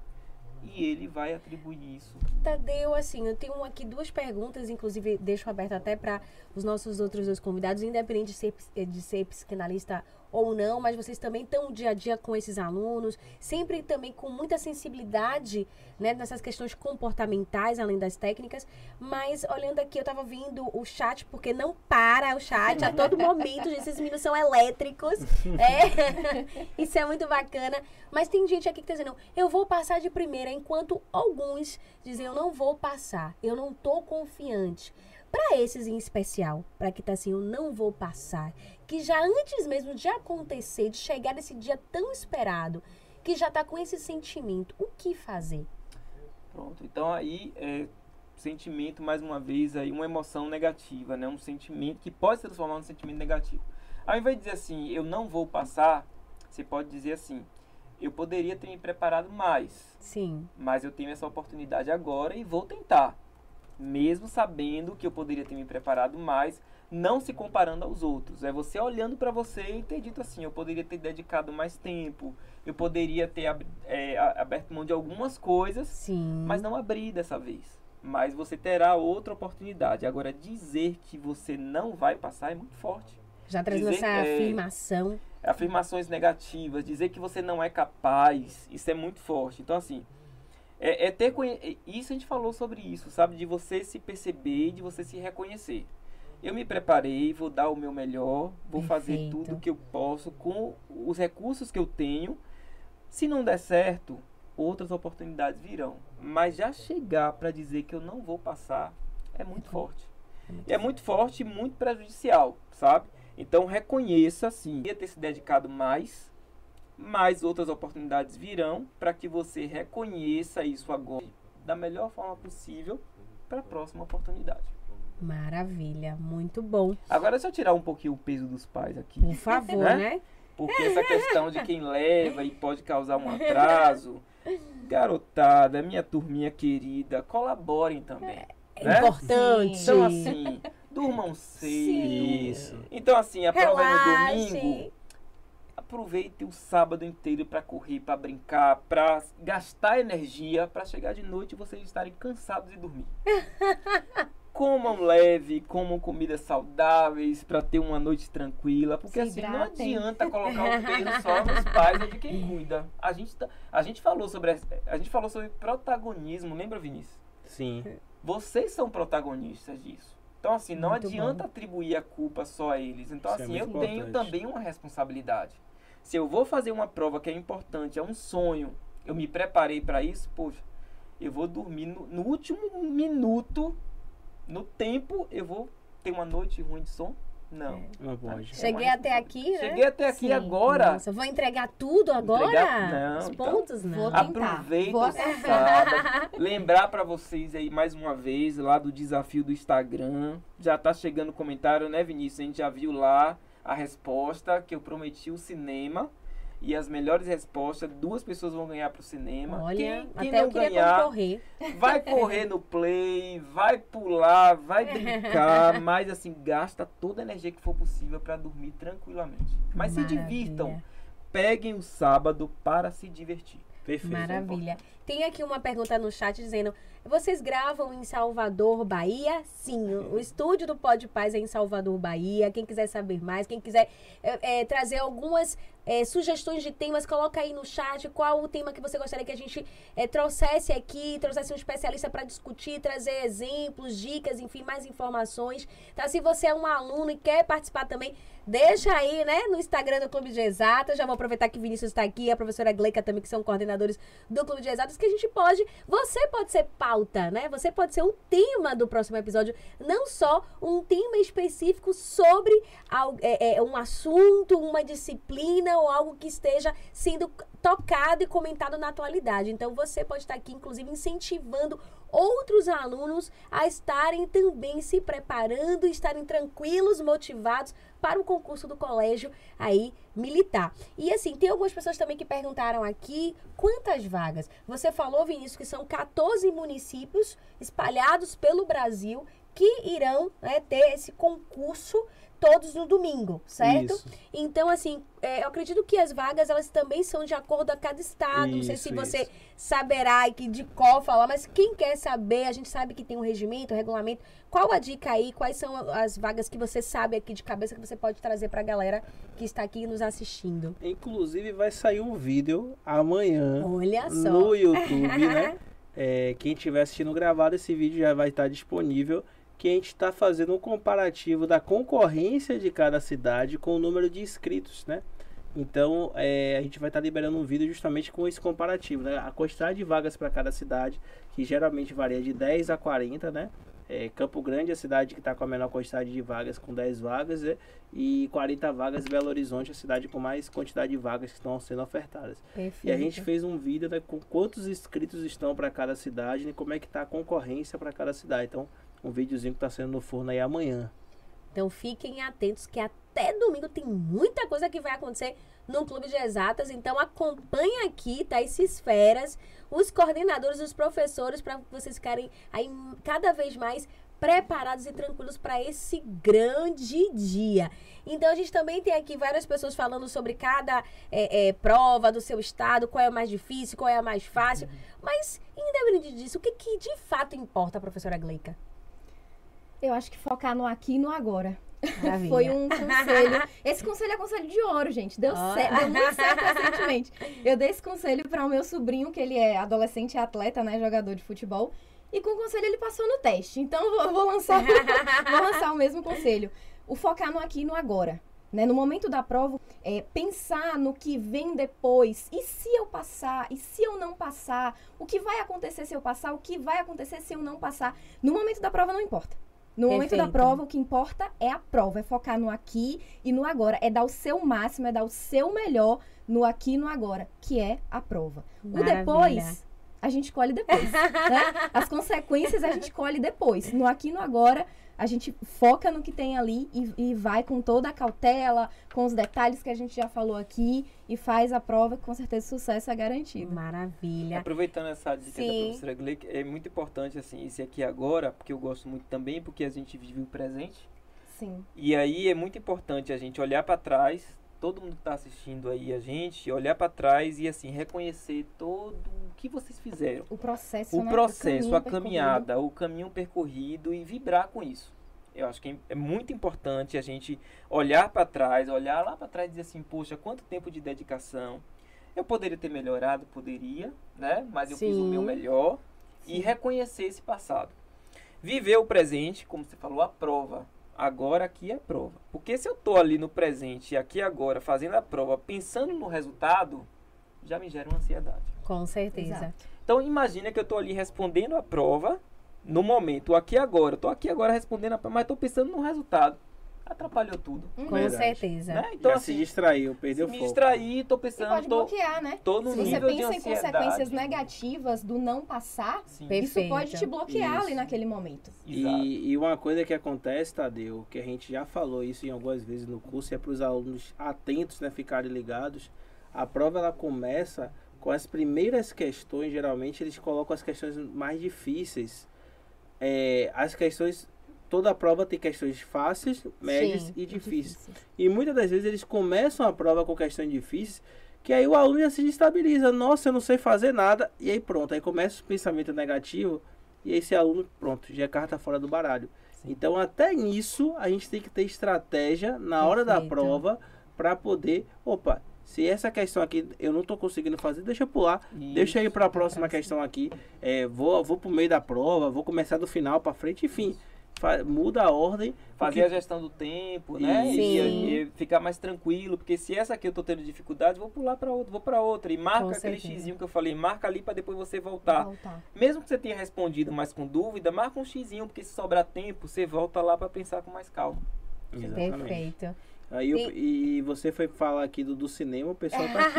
D: e ele vai atribuir isso.
A: Tadeu, assim, eu tenho aqui duas perguntas, inclusive deixo aberto até para os nossos outros dois convidados, independente de ser, de ser psicanalista ou não, mas vocês também estão dia a dia com esses alunos, sempre também com muita sensibilidade, né, nessas questões comportamentais, além das técnicas. Mas olhando aqui, eu tava vendo o chat, porque não para o chat a todo momento, gente, esses meninos são elétricos. É, isso é muito bacana. Mas tem gente aqui que tá dizendo, eu vou passar de primeira, enquanto alguns dizem, eu não vou passar, eu não tô confiante. Para esses em especial, para que tá assim, eu não vou passar, que já antes mesmo de acontecer, de chegar nesse dia tão esperado, que já tá com esse sentimento, o que fazer?
D: Pronto. Então aí é sentimento mais uma vez aí uma emoção negativa, né? Um sentimento que pode se transformar num sentimento negativo. Ao invés de dizer assim, eu não vou passar, você pode dizer assim, eu poderia ter me preparado mais,
A: Sim,
D: mas eu tenho essa oportunidade agora e vou tentar. Mesmo sabendo que eu poderia ter me preparado mais, não se comparando aos outros. É você olhando para você e ter dito assim: eu poderia ter dedicado mais tempo, eu poderia ter é, aberto mão de algumas coisas,
A: Sim.
D: mas não abri dessa vez. Mas você terá outra oportunidade. Agora, dizer que você não vai passar é muito forte.
A: Já trazendo
D: Dizer-
A: essa
D: é,
A: afirmação.
D: afirmações negativas, dizer que você não é capaz, isso é muito forte. Então, assim, é, é ter é- Isso a gente falou sobre isso, sabe? De você se perceber, de você se reconhecer. Eu me preparei, vou dar o meu melhor, vou fazer
A: Perfeito.
D: tudo que eu posso com os recursos que eu tenho. Se não der certo, outras oportunidades virão. Mas já chegar para dizer que eu não vou passar é muito forte. É muito forte e muito prejudicial, sabe? Então reconheça sim, ia ter se dedicado mais, mas outras oportunidades virão para que você reconheça isso agora da melhor forma possível para a próxima oportunidade.
A: Maravilha, muito bom.
D: Agora deixa eu tirar um pouquinho o peso dos pais aqui,
A: Por favor,
D: Né?
A: né?
D: porque essa questão de quem leva e pode causar um atraso, garotada, minha turminha querida, colaborem também.
A: É
D: né?
A: importante.
D: Então assim, durmam cedo.
A: Sim.
B: Isso.
D: Então assim, a prova é no domingo. Aproveite o sábado inteiro para correr, para brincar, para gastar energia, para chegar de noite e vocês estarem cansados e dormir. comam leve, comam comidas saudáveis para ter uma noite tranquila, porque
C: Se
D: assim não
C: hidratem.
D: adianta colocar o peso só nos pais ou de quem cuida. A gente tá- a gente falou sobre a gente falou sobre protagonismo, lembra Vinícius?
B: Sim.
D: Vocês são protagonistas disso. Então, assim, não
A: Muito
D: adianta atribuir a culpa só a eles. Então,
B: Isso é
D: assim, eu
B: muito
D: tenho
B: importante.
D: também uma responsabilidade. Se eu vou fazer uma prova que é importante, é um sonho, eu me preparei para isso, poxa, eu vou dormir no, no último minuto, no tempo, eu vou ter uma noite ruim de som? Não.
B: Não pode.
A: Cheguei
D: É
A: até aqui, né?
D: Cheguei até aqui
C: Sim.
D: agora.
A: Nossa, vou entregar tudo agora?
D: Entregar- não,
A: Os
D: então-
A: pontos, não.
C: Vou tentar.
D: Aproveita
C: Vou
D: sábado. Lembrar pra vocês aí mais uma vez lá do desafio do Instagram. Já tá chegando o comentário, né, Vinícius? A gente já viu lá a resposta que eu prometi o cinema. E as melhores respostas, duas pessoas vão ganhar pro cinema.
A: Olha,
D: quem, quem
A: até
D: não
A: eu
D: ganhar,
A: concorrer.
D: vai correr no play, vai pular, vai brincar, mas assim, gasta toda a energia que for possível pra dormir tranquilamente. Mas se
A: Maravilha.
D: divirtam. Peguem o sábado para se divertir.
B: Perfeito.
A: Maravilha. Tem aqui uma pergunta no chat dizendo: vocês gravam em Salvador, Bahia? Sim, o estúdio do Pode Paz é em Salvador, Bahia. Quem quiser saber mais, quem quiser é, é, trazer algumas é, sugestões de temas, coloca aí no chat qual o tema que você gostaria que a gente é, trouxesse aqui, trouxesse um especialista para discutir, trazer exemplos, dicas, enfim, mais informações. Tá? Se você é um aluno e quer participar também, deixa aí, né, no Instagram do Clube de Exatas. Já vou aproveitar que Vinícius está aqui, a professora Gleica também, que são coordenadores do Clube de Exatas, que a gente pode. Você pode ser pauta, né? Você pode ser o tema do próximo episódio, não só um tema específico sobre é, é, um assunto, uma disciplina ou algo que esteja sendo tocado e comentado na atualidade. Então você pode estar aqui, inclusive, incentivando outros alunos a estarem também se preparando, estarem tranquilos, motivados para o concurso do colégio aí militar. E assim, tem algumas pessoas também que perguntaram aqui quantas vagas. Você falou, Vinícius, que são 14 municípios espalhados pelo Brasil que irão né, ter esse concurso todos no domingo, certo?
B: Isso.
A: Então, assim, é, eu acredito que as vagas, elas também são de acordo a cada estado. Não sei
B: Isso,
A: se você
B: isso.
A: saberá e que de qual falar, mas quem quer saber, a gente sabe que tem um regimento, um regulamento. Qual a dica aí? Quais são as vagas que você sabe aqui de cabeça que você pode trazer pra galera que está aqui nos assistindo?
B: Inclusive vai sair um vídeo amanhã
A: Olha só.
B: no YouTube, né? É, quem estiver assistindo gravado, esse vídeo já vai estar disponível. Que a gente está fazendo um comparativo da concorrência de cada cidade com o número de inscritos, né? Então é, a gente vai estar liberando um vídeo justamente com esse comparativo, né? A quantidade de vagas para cada cidade, que geralmente varia de 10 a 40, né? É, Campo Grande é a cidade que está com a menor quantidade de vagas, com 10 vagas, né? e 40 vagas Belo Horizonte, a cidade com mais quantidade de vagas que estão sendo ofertadas.
A: Perfeito.
B: E a gente fez um vídeo né, com quantos inscritos estão para cada cidade e como é que está a concorrência para cada cidade. Então, um videozinho que está sendo no forno aí amanhã.
A: Então fiquem atentos que até domingo tem muita coisa que vai acontecer no Clube de Exatas. Então acompanha aqui, tá? Esses feras, os coordenadores, os professores, para vocês ficarem aí cada vez mais preparados e tranquilos para esse grande dia. Então a gente também tem aqui várias pessoas falando sobre cada é, é, prova do seu estado, qual é a mais difícil, qual é a mais fácil. Mas, independente disso, o que, que de fato importa, professora Gleica?
C: Eu acho que focar no aqui e no agora.
A: Maravilha.
C: Foi um conselho. Esse conselho é conselho de ouro, gente. Deu,
A: Ó.
C: certo, deu muito certo recentemente. Eu dei esse conselho para o meu sobrinho, que ele é adolescente e atleta, né? Jogador de futebol. E com o conselho ele passou no teste. Então eu vou, vou lançar, vou lançar o mesmo conselho. O focar no aqui e no agora. Né? No momento da prova, é, pensar no que vem depois. E se eu passar? E se eu não passar? O que vai acontecer se eu passar? O que vai acontecer se eu não passar? No momento da prova não importa. No momento da prova, o que importa é a prova, é focar no aqui e no agora, é dar o seu máximo, é dar o seu melhor no aqui e no agora, que é a prova. O
A: Maravilha.
C: depois, a gente colhe depois. né? As consequências a gente colhe depois. No aqui e no agora, a gente foca no que tem ali e, e vai com toda a cautela, com os detalhes que a gente já falou aqui e faz a prova, que com certeza o sucesso é garantido.
A: Maravilha.
D: Aproveitando essa dica da
A: Sim.
D: professora Gleick, é muito importante assim, esse aqui agora, porque eu gosto muito também, porque a gente vive o presente.
C: Sim.
D: E aí é muito importante a gente olhar para trás, todo mundo que está assistindo aí a gente, olhar para trás e assim reconhecer todo o que vocês fizeram.
C: O processo,
D: O
C: né?
D: processo,
C: caminho
D: a
C: percorrido.
D: caminhada, o caminho percorrido e vibrar com isso. Eu acho que é- é muito importante a gente olhar para trás, olhar lá para trás e dizer assim, poxa, quanto tempo de dedicação. Eu poderia ter melhorado, poderia, né? Mas eu fiz o
A: Sim.
D: meu melhor e reconhecer esse passado. Viver o presente, como você falou, a prova. Agora aqui é a prova. Porque se eu tô ali no presente, aqui agora, fazendo a prova, pensando no resultado, já me gera uma ansiedade.
A: Com certeza.
C: Exato.
D: Então imagina que eu tô ali respondendo a prova no momento, aqui agora. Eu tô aqui agora respondendo a prova, mas tô pensando no resultado. Atrapalhou tudo.
A: Com
B: Verdade.
A: certeza.
D: Né? Então
B: Já se
D: assim,
B: distraiu, perdeu
D: me
B: foco.
D: distraí, tô
C: E
D: pensando,
C: pode
D: tô,
C: bloquear, né?
D: tô no
C: Se você
D: nível de
C: pensa em consequências negativas do não passar,
D: Sim,
A: Perfeito.
C: isso pode te bloquear ali
B: Isso.
C: naquele momento.
D: exato.
B: E, e uma coisa que acontece, Tadeu, que a gente já falou isso em algumas vezes no curso, é para os alunos atentos, né, ficarem ligados. A prova ela começa com as primeiras questões, geralmente eles colocam as questões mais difíceis. É, as questões, toda a prova tem questões fáceis, médias
A: Sim,
B: e difíceis.
C: Difícil.
B: E muitas das vezes eles começam a prova com questões difíceis, que aí o aluno já se destabiliza. Nossa, eu não sei fazer nada. E aí pronto, aí começa o pensamento negativo. E esse aluno, pronto, já é carta fora do baralho.
D: Sim.
B: Então, até nisso, a gente tem que ter estratégia na hora da
A: Perfeito.
B: prova para poder. Opa, se essa questão aqui eu não estou conseguindo fazer, deixa eu pular. Deixa eu ir para a próxima questão aqui. É, vou, vou pro meio da prova, vou começar do final para frente, enfim. fa- muda a ordem.
D: Fazer
B: porque-
D: a gestão do tempo, né? E,
A: Sim.
D: e ficar mais tranquilo, porque se essa aqui eu tô tendo dificuldade, vou pular para outra, vou para outra e marca
A: Com
D: aquele
A: certeza.
D: xizinho que eu falei, marca ali para depois você voltar.
C: Voltar.
D: Mesmo que você tenha respondido, mas com dúvida, marca um xizinho, porque se sobrar tempo, você volta lá para pensar com mais calma.
B: Exatamente.
A: Perfeito.
B: Aí eu-
A: E-
B: e você foi falar aqui do, do cinema, o pessoal tá aqui,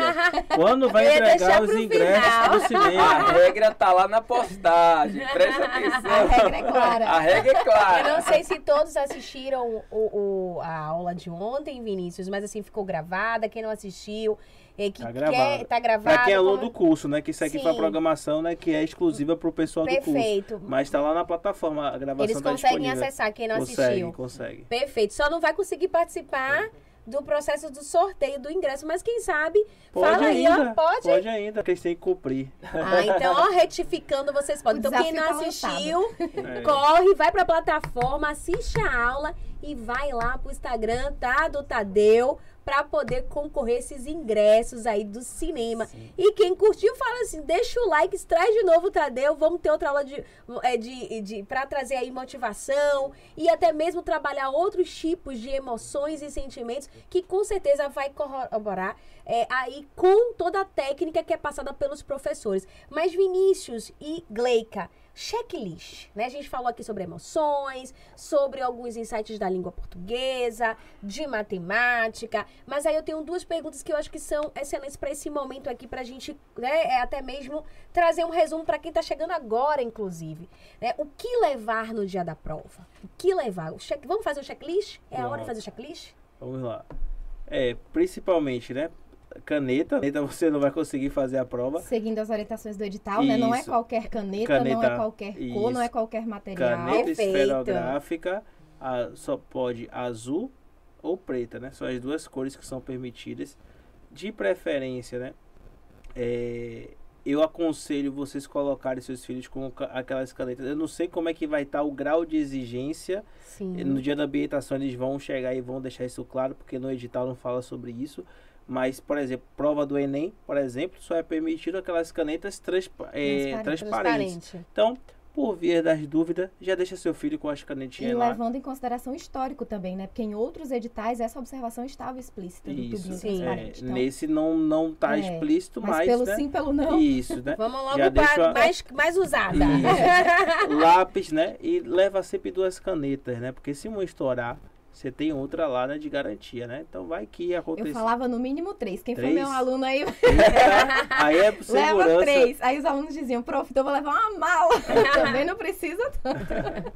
B: ó. Quando vai
A: Eu
B: entregar os ingressos
A: final.
B: do
D: A
B: cinema?
D: regra tá lá na postagem, presta atenção.
C: A regra é clara.
D: A regra é
A: Eu
D: clara.
A: não sei se todos assistiram o, o- a aula de ontem, Vinícius, mas assim, ficou gravada. Quem não assistiu, é, que
B: Tá
A: quer,
B: gravado.
A: tá gravado.
B: Pra quem é aluno
A: como-
B: do curso, né? Que isso aqui foi a
A: Sim.
B: programação, né? Que é exclusiva pro pessoal do curso.
A: Perfeito.
B: Mas tá lá na plataforma, a gravação
A: Eles
B: tá
A: conseguem
B: disponível.
A: acessar, quem não
B: consegue,
A: assistiu.
B: consegue.
A: Perfeito. Só não vai conseguir participar do processo do sorteio do ingresso, mas quem sabe,
B: Pode
A: fala aí,
B: ainda,
A: ó, pode?
B: Pode ainda, porque eles têm que cumprir.
A: Ah, então, ó, retificando, vocês podem. Então, quem não
C: tá
A: assistiu,
B: É.
A: corre, vai pra plataforma, assiste a aula e vai lá pro Instagram, tá? Do Tadeu, pra poder concorrer esses ingressos aí do cinema. E quem curtiu, fala assim, deixa o like, traz de novo o Tadeu, vamos ter outra aula de, é, de, de para trazer aí motivação e até mesmo trabalhar outros tipos de emoções e sentimentos que com certeza vai corroborar é, aí com toda a técnica que é passada pelos professores. Mas Vinícius e Gleica, checklist, né? A gente falou aqui sobre emoções, sobre alguns insights da língua portuguesa, de matemática, mas aí eu tenho duas perguntas que eu acho que são excelentes para esse momento aqui, pra gente, né, é até mesmo trazer um resumo para quem tá chegando agora, inclusive. Né? O que levar no dia da prova? O que levar? O check... Vamos fazer o checklist? É a hora de
B: Vamos.
A: fazer o checklist?
B: Vamos lá. É, principalmente, né? Caneta, caneta você não vai conseguir fazer a prova.
C: Seguindo as orientações do edital, né? Não é
B: Isso.
C: qualquer caneta, não é
B: Caneta,
C: qualquer cor, não é
B: isso.
C: qualquer material.
B: Caneta
A: Perfeito.
B: esferográfica, a- só pode azul ou preta, né? São as duas cores que são permitidas. De preferência, né? É, eu aconselho vocês colocarem seus filhos com aquelas canetas. Eu não sei como é que vai estar o grau de exigência.
A: Sim.
B: No dia da habilitação eles vão chegar e vão deixar isso claro, porque no edital não fala sobre isso. Mas, por exemplo, prova do Enem, por exemplo, só é permitido aquelas canetas transpa é,
C: Transparente.
B: transparentes.
A: Transparente.
B: Então, por via das dúvidas, já deixa seu filho com as
C: E
B: canetinhas lá.
C: levando em consideração o histórico também, né? Porque em outros editais essa observação estava explícita do
B: Isso.
C: tubinho
A: Sim.
B: É,
C: transparente. Então,
B: nesse não, não tá
C: É,
B: explícito,
C: mas
B: mas,
C: pelo
B: né?
C: sim, pelo não.
B: Isso, né?
A: Vamos logo
B: Já
A: para
B: deixa-
A: mais, mais usada.
B: Lápis, né? E leva sempre duas canetas, né? Porque se uma estourar, você tem outra lá, né? De garantia, né? Então vai que
C: Eu
B: aconteça.
C: falava no mínimo três. Quem for
B: Três?
C: meu aluno aí,
B: Aí é por
C: leva
B: segurança.
C: três. Aí os alunos diziam, prof, então eu vou levar uma mala. Também não precisa tanto.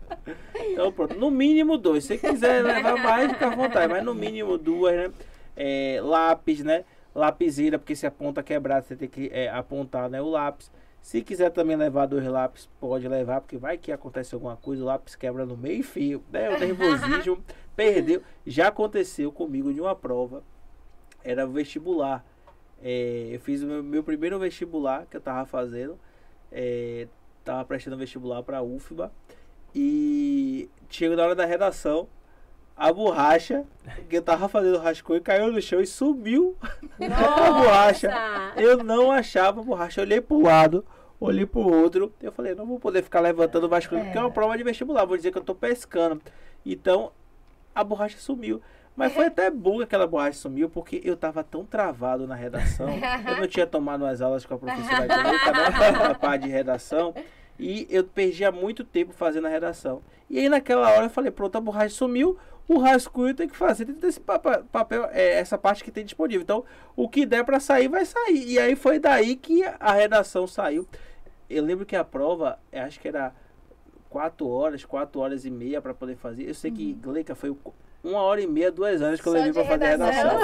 B: Então, pronto. No mínimo dois. Se quiser levar mais, fica à vontade. Mas no mínimo duas, né? É, lápis, né? Lapiseira, porque se a ponta quebrar, você tem que é, apontar né, o lápis. Se quiser também levar dois lápis, pode levar, porque vai que acontece alguma coisa, o lápis quebra no meio e fio, né? O nervosismo perdeu. Já aconteceu comigo de uma prova, era vestibular. É, eu fiz o meu, meu primeiro vestibular que eu tava fazendo, é, tava prestando vestibular para UFBA e chegou na hora da redação, a borracha que eu tava fazendo rascunho caiu no chão e sumiu a borracha. Eu não achava a borracha. Eu olhei pro lado, olhei pro outro. Eu falei, não vou poder ficar levantando o vasculho, porque é uma prova de vestibular. Vou dizer que eu tô pescando. Então, a borracha sumiu. Mas foi até bom que aquela borracha sumiu, porque eu tava tão travado na redação. Eu não tinha tomado as aulas com a professora né? Na parte de redação. E eu perdia muito tempo fazendo a redação. E aí naquela hora eu falei, pronto, a borracha sumiu, o rascunho tem que fazer dentro desse papel, é, essa parte que tem disponível. Então, o que der pra sair, vai sair. E aí foi daí que a redação saiu. Eu lembro que a prova, acho que era quatro horas, quatro horas e meia pra poder fazer. Eu sei que Gleica foi o- uma hora e meia, duas horas que eu
A: Só
B: levei pra fazer a
A: redação.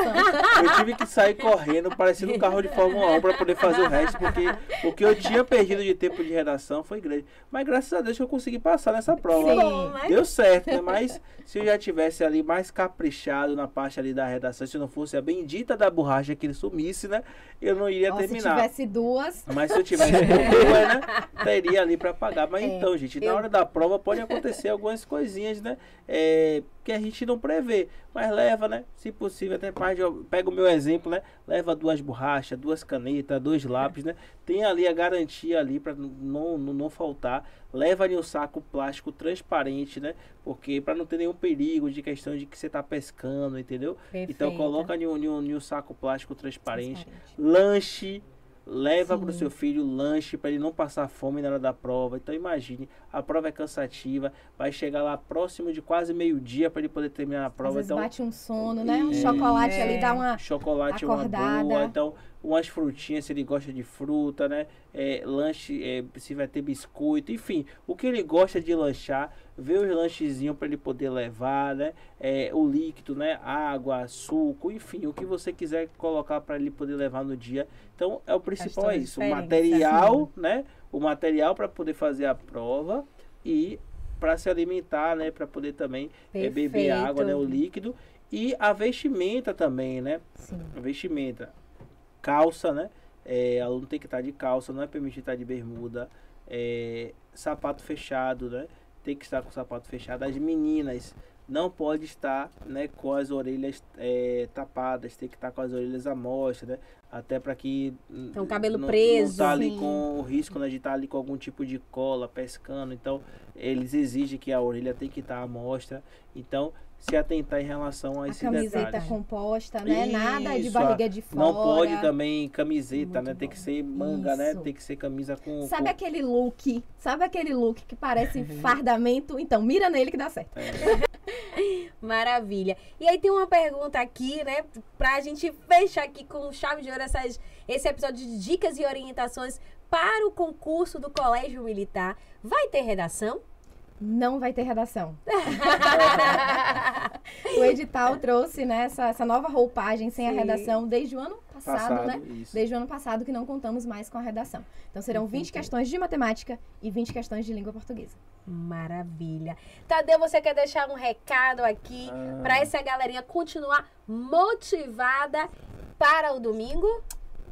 B: Eu tive que sair correndo, parecendo um carro de Fórmula 1 para poder fazer o resto, porque o que eu tinha perdido de tempo de redação foi grande. Mas graças a Deus que eu consegui passar nessa prova.
C: Sim.
A: Né?
B: Deu certo, né? Mas se eu já tivesse ali mais caprichado na parte ali da redação, se não fosse a bendita da borracha que ele sumisse, né? Eu não iria
C: se
B: terminar.
C: tivesse duas,
B: Mas se eu tivesse duas, né? Teria ali pra pagar. Mas
C: É,
B: então, gente, na
A: eu-
B: hora da prova pode acontecer algumas coisinhas, né? É, que a gente não prevê. Mas leva, né? Se possível, até mais. de- Pega o meu exemplo, né? Leva duas borrachas, duas canetas, dois lápis, né? Tem ali a garantia ali pra não, não, não faltar. Leva ali um saco plástico transparente, né? Porque para não ter nenhum perigo de questão de que você tá pescando, entendeu? Então coloca em um, um- um saco plástico transparente
C: transparente.
B: lanche, leva para o seu filho lanche para ele não passar fome na hora da prova. Então imagine, a prova é cansativa, vai chegar lá próximo de quase meio-dia para ele poder terminar a
C: Às
B: prova.
C: vezes
B: Então
C: bate um sono, né? Um
B: É.
C: chocolate
A: É.
C: ali dá uma.
B: chocolate é uma
C: acordada.
B: boa, então umas frutinhas se ele gosta de fruta, né? É, lanche, é, se vai ter biscoito, enfim, o que ele gosta de lanchar, ver os lanchezinhos para ele poder levar, né? É, o líquido, né? Água, suco, enfim, o que você quiser colocar para ele poder levar no dia. Então, é o principal é isso, o material, né? O material para poder fazer a prova e para se alimentar, né? Para poder também é, beber água, né? O líquido e a vestimenta também, né?
C: Sim.
B: A vestimenta. Calça, né? É, aluno tem que estar de calça, não é permitido estar de bermuda. É, sapato fechado, né? Tem que estar com o sapato fechado. As meninas não pode estar né, com as orelhas é, tapadas, tem que estar com as orelhas à mostra, né? Até para que
A: Então, cabelo
B: não,
A: preso.
B: não tá ali
C: Sim.
B: com o risco né, de estar ali com algum tipo de cola, pescando. Então, eles exigem que a orelha tem que estar à mostra. Então, se atentar em relação a
C: A
B: esses
C: camiseta
B: detalhes.
C: composta, né? Nada de
B: Isso,
C: barriga de fora.
B: Não pode também camiseta, né?
C: Muito
B: Tem que
C: bom.
B: ser manga, né?
C: Isso.
B: Tem que ser camisa com.
C: Sabe
B: com...
C: aquele look? Sabe aquele look que parece fardamento? Então, mira nele que dá certo.
A: Maravilha. E aí tem uma pergunta aqui, né? Pra gente fechar aqui com chave de ouro essas, esse episódio de dicas e orientações para o concurso do Colégio Militar. Vai ter redação?
C: Não vai ter redação. O edital trouxe né, essa, essa nova roupagem sem a
A: Sim.
C: redação desde o ano passado. passado,
B: Passado,
C: né?
B: isso.
C: Desde o ano passado que não contamos mais com a redação. Então serão 20 questões de matemática e 20 questões de língua portuguesa.
A: Maravilha. Tadeu, você quer deixar um recado aqui
D: Ah.
A: para essa galerinha continuar motivada para o domingo?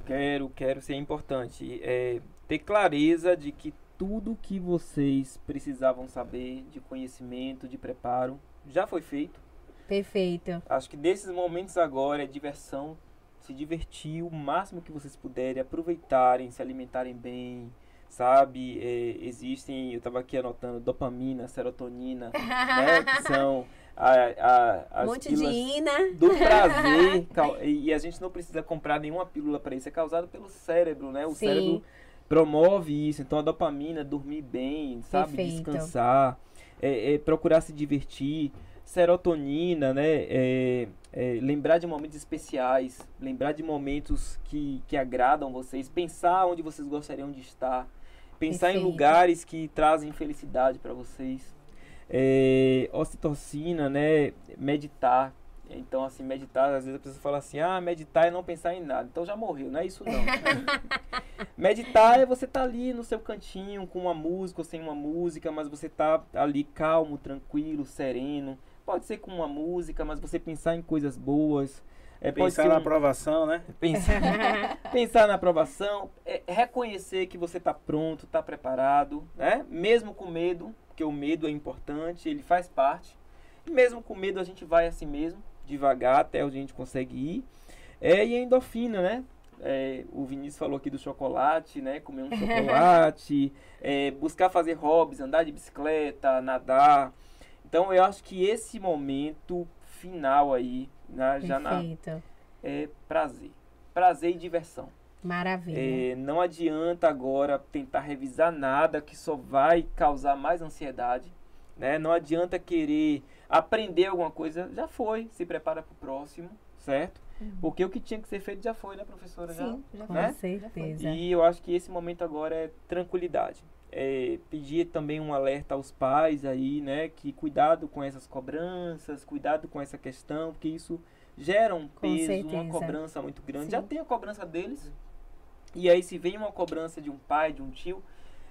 D: Quero, quero ser importante. É, ter clareza de que tudo que vocês precisavam saber de conhecimento, de preparo, já foi feito.
A: Perfeito.
D: Acho que desses momentos agora é diversão, se divertir o máximo que vocês puderem, aproveitarem, se alimentarem bem, sabe? É, existem, eu estava aqui anotando, dopamina, serotonina, né? Que são a, a,
A: Um
D: as
A: monte de
D: pílulas
A: ina.
D: do prazer. e e a gente não precisa comprar nenhuma pílula para isso. É causado pelo cérebro, né? O
A: Sim.
D: cérebro promove isso. Então a dopamina, dormir bem, sabe?
A: Perfeito.
D: Descansar, é, é procurar se divertir. Serotonina, né? É, é, lembrar de momentos especiais, lembrar de momentos que, que agradam vocês, pensar onde vocês gostariam de estar, pensar em
A: Perfeito.
D: lugares que trazem felicidade para vocês. É, ocitocina, né? Meditar. Então, assim, meditar, às vezes a pessoa fala assim, ah, meditar é não pensar em nada. Então já morreu, não é isso não. meditar é você estar ali no seu cantinho, com uma música ou sem uma música, mas você tá ali calmo, tranquilo, sereno. Pode ser com uma música, mas você pensar em coisas boas. É,
B: Pensar
D: ser
B: na
D: um-
B: aprovação, né?
D: Pensar, pensar na aprovação, é reconhecer que você está pronto, está preparado, né? Mesmo com medo, porque o medo é importante, ele faz parte. E mesmo com medo a gente vai assim mesmo, devagar até onde a gente consegue ir. É, e a endorfina, né? É, o Vinícius falou aqui do chocolate, né? Comer um chocolate, é, buscar fazer hobbies, andar de bicicleta, nadar. Então eu acho que esse momento final aí, né, já na, é prazer. Prazer e diversão.
A: Maravilha.
D: É, não adianta agora tentar revisar nada que só vai causar mais ansiedade. Né? Não adianta querer aprender alguma coisa, já foi, se prepara para o próximo, certo? Porque o que tinha que ser feito já foi, né, professora? Já?
C: Sim, já
A: Com
D: né?
A: certeza.
D: E eu acho que esse momento agora é tranquilidade. É, pedir também um alerta aos pais aí, né? Que cuidado com essas cobranças, cuidado com essa questão, porque isso gera um
A: Com
D: peso,
A: certeza.
D: uma cobrança muito grande.
C: Sim.
D: Já tem a cobrança deles. E aí se vem uma cobrança de um pai, de um tio,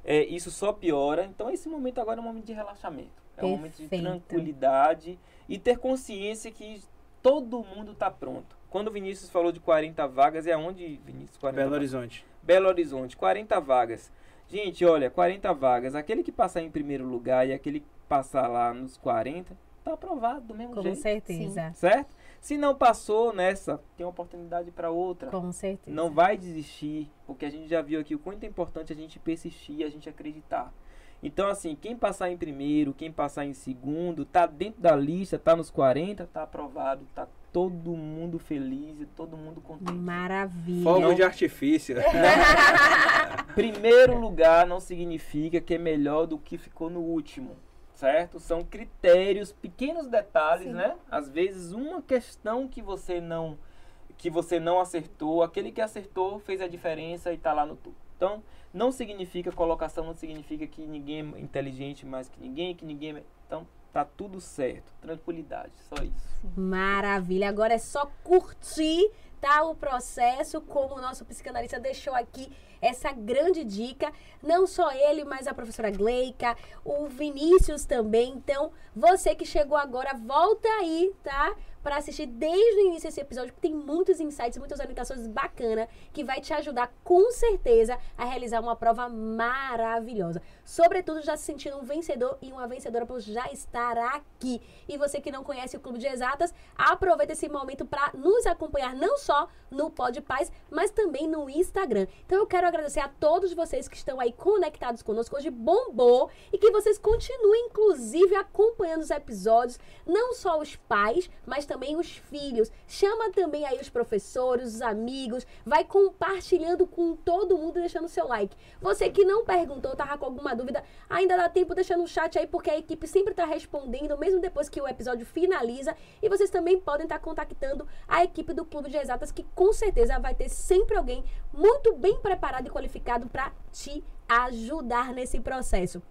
D: é, isso só piora. Então esse momento agora é um momento de relaxamento. É um momento de tranquilidade e ter consciência que todo mundo está pronto. Quando o Vinícius falou de 40 vagas, é aonde, Vinícius? 40
B: Belo
D: vagas?
B: Horizonte.
D: Belo Horizonte, 40 vagas. Gente, olha, 40 vagas. Aquele que passar em primeiro lugar e aquele que passar lá nos 40, tá aprovado do mesmo
A: Com
D: jeito.
A: certeza.
D: Certo? Se não passou nessa, tem uma oportunidade para outra.
A: Com certeza.
D: Não vai desistir, porque a gente já viu aqui o quanto é importante a gente persistir, a gente acreditar. Então, assim, quem passar em primeiro, quem passar em segundo, tá dentro da lista, tá nos 40, tá aprovado, tá todo mundo feliz e todo mundo contente.
A: Maravilha.
B: Fogo de artifício.
D: Primeiro lugar não significa que é melhor do que ficou no último, certo? São critérios, pequenos detalhes,
C: Sim.
D: né? Às vezes uma questão que você não que você não acertou, aquele que acertou fez a diferença e tá lá no topo. Então, não significa colocação, não significa que ninguém é inteligente mais que ninguém, que ninguém é... Então, tá tudo certo. Tranquilidade, só isso.
A: Maravilha. Agora é só curtir, tá? O processo, como o nosso psicanalista deixou aqui essa grande dica. Não só ele, mas a professora Gleica, o Vinícius também. Então, você que chegou agora, volta aí, tá? Para assistir desde o início desse episódio, porque tem muitos insights, muitas orientações bacanas que vai te ajudar com certeza a realizar uma prova maravilhosa. Sobretudo já se sentindo um vencedor e uma vencedora por já estar aqui. E você que não conhece o Clube de Exatas, aproveita esse momento para nos acompanhar não só no Pod Paz, mas também no Instagram. Então eu quero agradecer a todos vocês que estão aí conectados conosco. Hoje bombou e que vocês continuem, inclusive, acompanhando os episódios, não só os pais, mas também os filhos. Chama também aí os professores, os amigos, vai compartilhando com todo mundo, deixando seu like. Você que não perguntou, tava com alguma dúvida, ainda dá tempo deixando no chat aí, porque a equipe sempre tá respondendo, mesmo depois que o episódio finaliza. E vocês também podem estar contactando a equipe do Clube de Exatas, que com certeza vai ter sempre alguém muito bem preparado e qualificado para te ajudar nesse processo.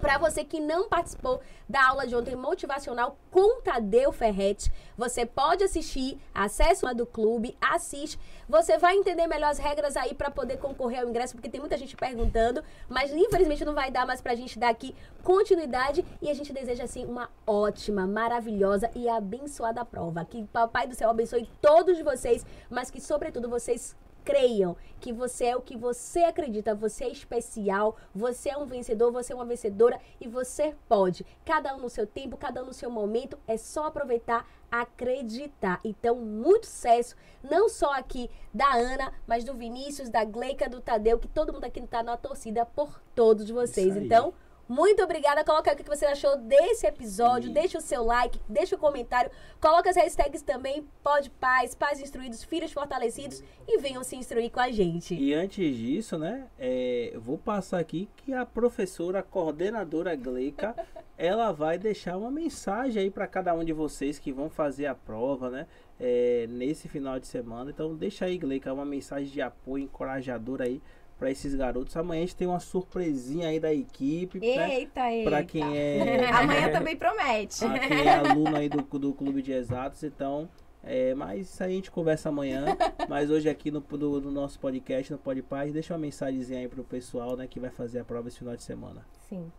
A: Para você que não participou da aula de ontem motivacional com Tadeu Ferretti, você pode assistir, acesse a do clube, assiste. Você vai entender melhor as regras aí para poder concorrer ao ingresso, porque tem muita gente perguntando, mas infelizmente não vai dar mais pra gente dar aqui continuidade e a gente deseja assim uma ótima, maravilhosa e abençoada prova. Que Papai do Céu abençoe todos vocês, mas que sobretudo vocês creiam que você é o que você acredita, você é especial, você é um vencedor, você é uma vencedora e você pode. Cada um no seu tempo, cada um no seu momento, é só aproveitar, acreditar. Então, muito sucesso, não só aqui da Ana, mas do Vinícius, da Gleica, do Tadeu, que todo mundo aqui está na torcida por todos vocês. Então, muito obrigada. Coloca o que você achou desse episódio. Deixa o seu like, deixa o comentário. Coloca as hashtags também. Pode pais, pais instruídos, filhos fortalecidos. E venham se instruir com a gente.
B: E antes disso, né? É, eu vou passar aqui que a professora, a coordenadora Gleica, ela vai deixar uma mensagem aí para cada um de vocês que vão fazer a prova, né? É, nesse final de semana. Então deixa aí, Gleica, uma mensagem de apoio encorajadora aí para esses garotos. Amanhã a gente tem uma surpresinha aí da equipe.
C: Né? Eita, né? eita.
B: Para quem é.
C: Amanhã também promete.
B: Pra quem é aluno aí do, do Clube de Exatos, então. É, mas isso aí a gente conversa amanhã. mas hoje aqui no, do, do nosso podcast, no Pode Paz, deixa uma mensagenzinha aí pro pessoal, né, que vai fazer a prova esse final de semana.
C: Sim.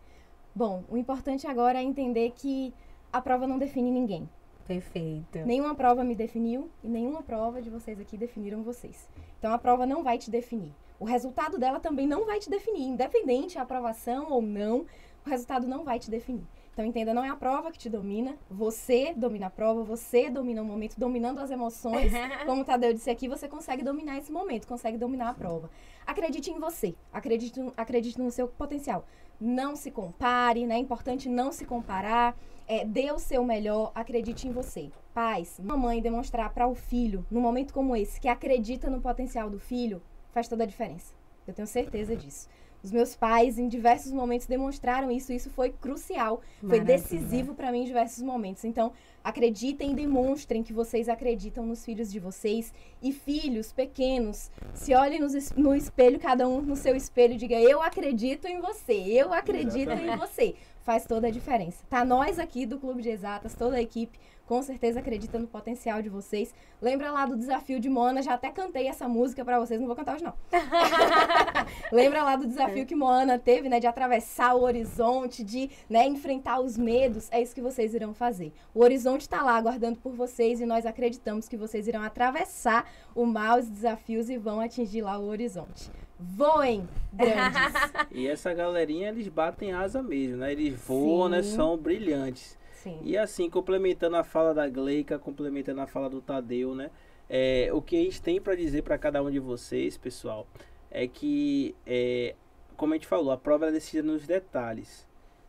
C: Bom, o importante agora é entender que a prova não define ninguém.
A: Perfeito.
C: Nenhuma prova me definiu e nenhuma prova de vocês aqui definiram vocês. Então a prova não vai te definir. O resultado dela também não vai te definir, independente a aprovação ou não, o resultado não vai te definir. Então entenda, não é a prova que te domina, você domina a prova, você domina o momento, dominando as emoções. Como o Tadeu disse aqui, você consegue dominar esse momento, consegue dominar a prova. Acredite em você, acredite, acredite no seu potencial. Não se compare, né? É importante não se comparar. É, dê o seu melhor, acredite em você. Pais, mamãe demonstrar para o filho, num momento como esse, que acredita no potencial do filho, faz toda a diferença. Eu tenho certeza disso. Os meus pais, em diversos momentos, demonstraram isso. Isso foi crucial, foi decisivo para mim em diversos momentos. Então, acreditem e demonstrem que vocês acreditam nos filhos de vocês. E filhos pequenos, se olhem no espelho, cada um no seu espelho, diga: Eu acredito em você, eu acredito Exatamente. em você. Faz toda a diferença. Tá nós aqui do Clube de Exatas, toda a equipe com certeza acredita no potencial de vocês. Lembra lá do desafio de Moana, já até cantei essa música para vocês, não vou cantar hoje não. Lembra lá do desafio que Moana teve, né, de atravessar o horizonte, de, né, enfrentar os medos. É isso que vocês irão fazer. O horizonte está lá aguardando por vocês e nós acreditamos que vocês irão atravessar o mal, os desafios e vão atingir lá o horizonte voem grandes.
B: e essa galerinha, eles batem asa mesmo, né? Eles voam, né? Sim. né? São brilhantes. Sim. E assim, complementando a fala da Gleica, complementando a fala do Tadeu, né? É, o que a gente tem para dizer para cada um de vocês, pessoal, é que, é, como a gente falou, a prova é decidida nos detalhes.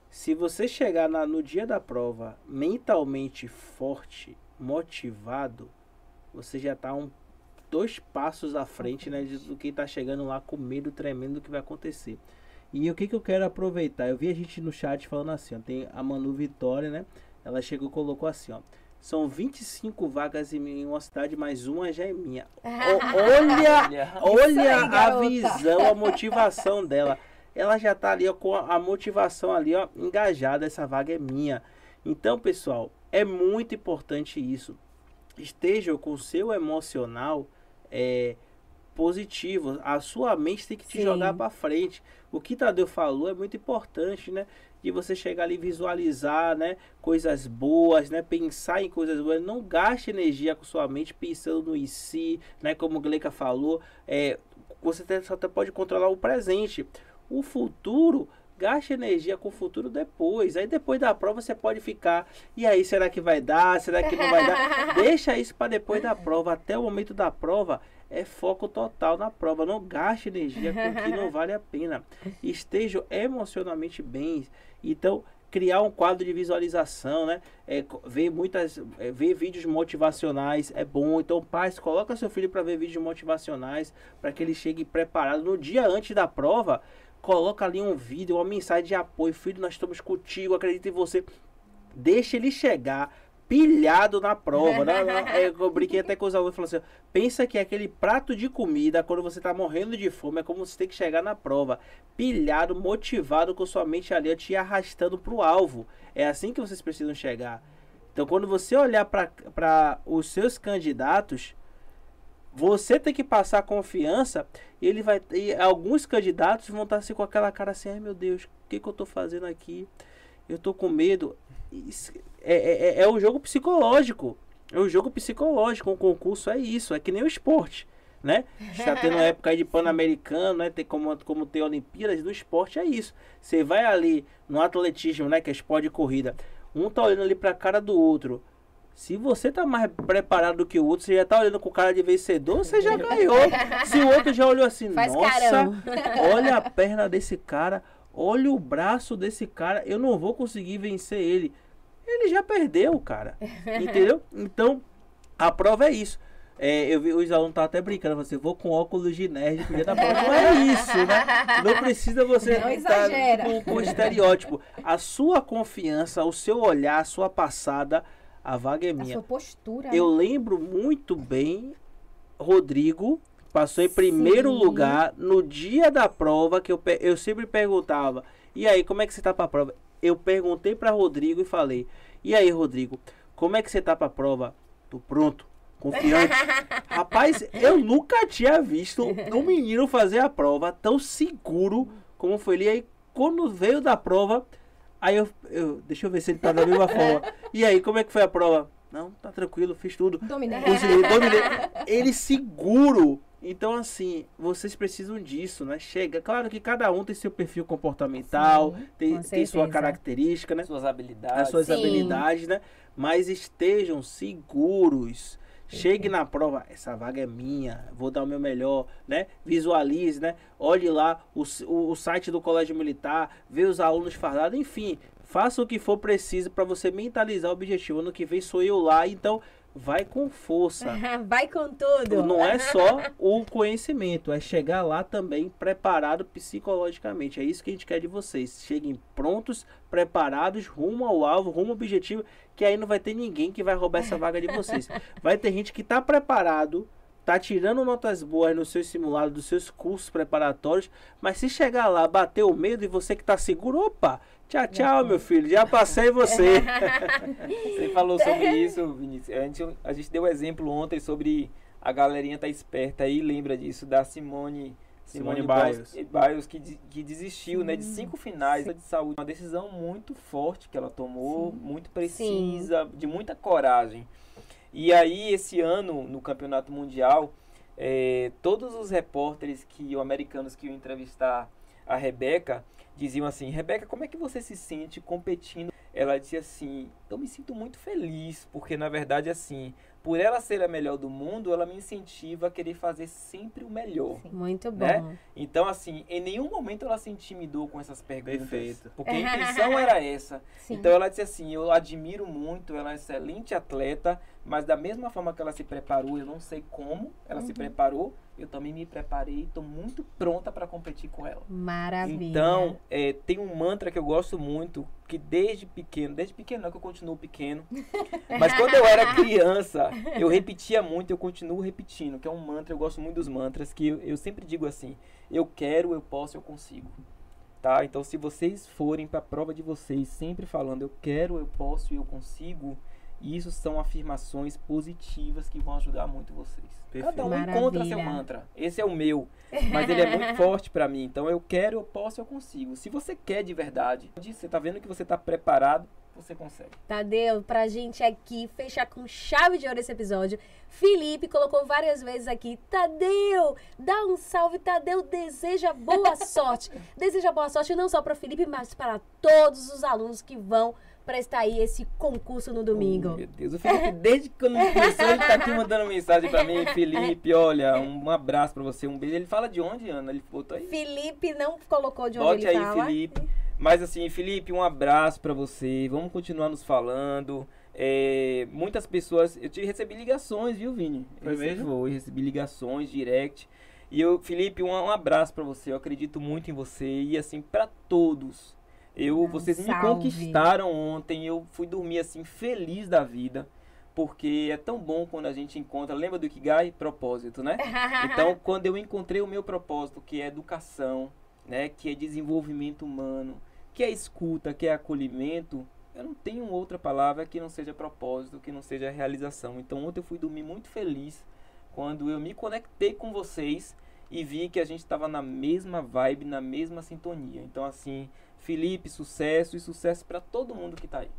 B: Se você chegar na, no dia da prova mentalmente forte, motivado, você já está um, dois passos à frente né, do que está chegando lá com medo tremendo do que vai acontecer. E o que, que eu quero aproveitar? Eu vi a gente no chat falando assim, ó, tem a Manu Vitória, né? Ela chegou e colocou assim, ó. São 25 vagas em uma cidade, mas uma já é minha. Olha, olha aí, a visão, a motivação dela. Ela já tá ali ó, com a motivação ali, ó, engajada. Essa vaga é minha. Então, pessoal, é muito importante isso. Esteja com o seu emocional é, positivo. A sua mente tem que te Sim. jogar para frente. O que Tadeu falou é muito importante, né? De você chegar ali e visualizar, né? Coisas boas, né? Pensar em coisas boas. Não gaste energia com sua mente pensando no si, né? Como o Gleica falou, é, você só pode controlar o presente. O futuro gaste energia com o futuro depois. Aí depois da prova você pode ficar. E aí, será que vai dar? Será que não vai dar? Deixa isso para depois da prova. Até o momento da prova é foco total na prova. Não gaste energia com o que não vale a pena. Esteja emocionalmente bem. Então, criar um quadro de visualização, né? É, ver muitas, é, ver vídeos motivacionais é bom. Então, pais, coloca seu filho para ver vídeos motivacionais, para que ele chegue preparado no dia antes da prova. Coloca ali um vídeo, uma mensagem de apoio, filho, nós estamos contigo, acredito em você. Deixa ele chegar pilhado na prova. né? Eu brinquei até com os alunos falando assim: pensa que aquele prato de comida, quando você tá morrendo de fome, é como você tem que chegar na prova. Pilhado, motivado, com sua mente ali te arrastando pro alvo. É assim que vocês precisam chegar. Então, quando você olhar para os seus candidatos, você tem que passar confiança. E ele vai. E alguns candidatos vão estar assim com aquela cara assim: ai meu Deus, o que, que eu tô fazendo aqui? Eu tô com medo. É, é, é, é o jogo psicológico. É o jogo psicológico. O concurso é isso. É que nem o esporte. Né? Está tendo uma época de Pan-Americano, né? Tem como, como ter Olimpíadas, no esporte é isso. Você vai ali no atletismo, né? Que é esporte de corrida. Um tá olhando ali pra cara do outro. Se você tá mais preparado do que o outro, você já tá olhando com cara de vencedor, você já ganhou. Se o outro já olhou assim, Faz nossa, olha a perna desse cara, olha o braço desse cara, eu não vou conseguir vencer ele. Ele já perdeu, cara. Entendeu? Então, a prova é isso. É, eu vi os alunos tá até brincando, você vou com óculos de nerd pro dia da prova. Não é isso, né? Não precisa você
C: não estar
B: com, com estereótipo. A sua confiança, o seu olhar, a sua passada, a vaga é minha. A
C: sua postura.
B: Eu né? lembro muito bem, Rodrigo passou em primeiro Sim. lugar no dia da prova que eu, eu sempre perguntava, e aí, como é que você tá pra prova? Eu perguntei para Rodrigo e falei, e aí, Rodrigo, como é que você tá pra prova? Tô pronto confiante. Rapaz, eu nunca tinha visto um menino fazer a prova tão seguro como foi ele. Aí, quando veio da prova, aí eu, eu deixa eu ver se ele tá da mesma forma. E aí, como é que foi a prova? Não, tá tranquilo, fiz tudo.
C: Dominei.
B: dominei. Ele seguro. Então, assim, vocês precisam disso, né? Chega. Claro que cada um tem seu perfil comportamental, Sim, tem, tem sua característica, né?
D: Suas habilidades.
B: As suas Sim. habilidades, né? Mas estejam seguros Chegue na prova, essa vaga é minha, vou dar o meu melhor, né? Visualize, né? Olhe lá o, o, o site do Colégio Militar, vê os alunos fardados, enfim, faça o que for preciso para você mentalizar o objetivo. Ano que vem sou eu lá, então vai com força.
A: vai com tudo.
B: Não é só o conhecimento, é chegar lá também preparado psicologicamente. É isso que a gente quer de vocês. Cheguem prontos, preparados, rumo ao alvo, rumo ao objetivo, que aí não vai ter ninguém que vai roubar essa vaga de vocês. Vai ter gente que está preparado, tá tirando notas boas no seu simulado dos seus cursos preparatórios, mas se chegar lá, bater o medo e você que está seguro, opa, Tchau, tchau, meu filho. Já passei você.
D: você falou sobre isso, Vinícius. A gente, a gente deu exemplo ontem sobre a galerinha tá esperta aí, lembra disso, da Simone.
B: Simone, Simone Biles.
D: Biles que, que desistiu Sim. né, de cinco finais Sim. de saúde. Uma decisão muito forte que ela tomou, Sim. muito precisa, de muita coragem. E aí, esse ano, no Campeonato Mundial, é, todos os repórteres que, americanos que iam entrevistar a Rebeca, diziam assim: Rebeca, como é que você se sente competindo? Ela dizia assim: Eu me sinto muito feliz, porque na verdade, assim, por ela ser a melhor do mundo, ela me incentiva a querer fazer sempre o melhor.
A: Sim. Muito
D: né?
A: bom.
D: Então, assim, em nenhum momento ela se intimidou com essas perguntas. Perfeito. Porque a intenção era essa. Sim. Então ela disse assim: Eu admiro muito, ela é excelente atleta, mas da mesma forma que ela se preparou, eu não sei como ela uhum. se preparou, eu também me preparei e estou muito pronta para competir com ela.
A: Maravilha.
D: Então, é, tem um mantra que eu gosto muito, que desde pequeno, desde pequeno não que eu continuo pequeno, mas quando eu era criança, eu repetia muito, eu continuo repetindo, que é um mantra, eu gosto muito dos mantras, que eu, eu sempre digo assim, eu quero, eu posso, eu consigo. Tá? Então, se vocês forem para a prova de vocês sempre falando eu quero, eu posso e eu consigo, isso são afirmações positivas que vão ajudar muito vocês. Perfeito. Cada um Maravilha. encontra seu mantra. Esse é o meu, mas ele é muito forte para mim. Então eu quero, eu posso, eu consigo. Se você quer de verdade, você tá vendo que você tá preparado, você consegue.
A: Tadeu, pra gente aqui fechar com chave de ouro esse episódio, Felipe colocou várias vezes aqui, Tadeu, dá um salve, Tadeu deseja boa sorte. deseja boa sorte não só para Felipe, mas para todos os alunos que vão prestar aí esse concurso no domingo. Oh,
D: meu Deus, o Felipe, desde que quando começou, ele tá aqui mandando mensagem pra mim. Felipe, olha, um abraço pra você, um beijo. Ele fala de onde, Ana? Ele botou aí?
A: Felipe não colocou de onde
D: Bote
A: ele
D: aí,
A: fala.
D: Felipe. Mas assim, Felipe, um abraço pra você. Vamos continuar nos falando. É, muitas pessoas. Eu te recebi ligações, viu, Vini?
B: Foi mesmo?
D: Foi, recebi ligações, direct. E eu, Felipe, um, um abraço para você. Eu acredito muito em você. E assim, para todos Eu, vocês me
A: salve.
D: conquistaram ontem, eu fui dormir assim feliz da vida, porque é tão bom quando a gente encontra, lembra do Ikigai? Propósito, né? Então, quando eu encontrei o meu propósito, que é educação, né, que é desenvolvimento humano, que é escuta, que é acolhimento, eu não tenho outra palavra que não seja propósito, que não seja realização. Então, ontem eu fui dormir muito feliz quando eu me conectei com vocês e vi que a gente estava na mesma vibe, na mesma sintonia. Então, assim, Felipe, sucesso e sucesso para todo mundo que tá aí.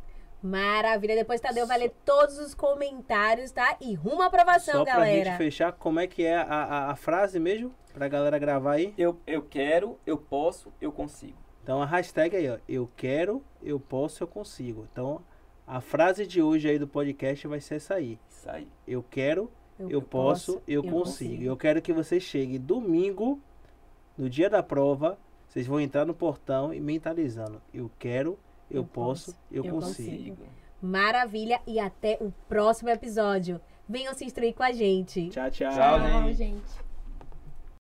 A: Maravilha. Depois Tadeu vai ler todos os comentários, tá? E rumo à aprovação,
B: Só pra
A: galera.
B: gente fechar, como é que é a, a, a frase mesmo? Pra galera gravar aí.
D: Eu, eu quero, eu posso, eu consigo.
B: Então a hashtag aí, ó. Eu quero, eu posso, eu consigo. Então a frase de hoje aí do podcast vai ser essa aí.
D: Isso aí.
B: Eu quero, eu, posso, eu, consigo. Eu quero que vocês cheguem domingo, no dia da prova, vocês vão entrar no portão e mentalizando. Eu quero, eu,
A: Eu
B: posso,
A: posso,
B: eu,
A: eu
B: consigo.
A: consigo. Maravilha. E até o próximo episódio. Venham se instruir com a gente.
B: Tchau, tchau.
D: Tchau,
C: Tchau,
D: gente.
C: gente.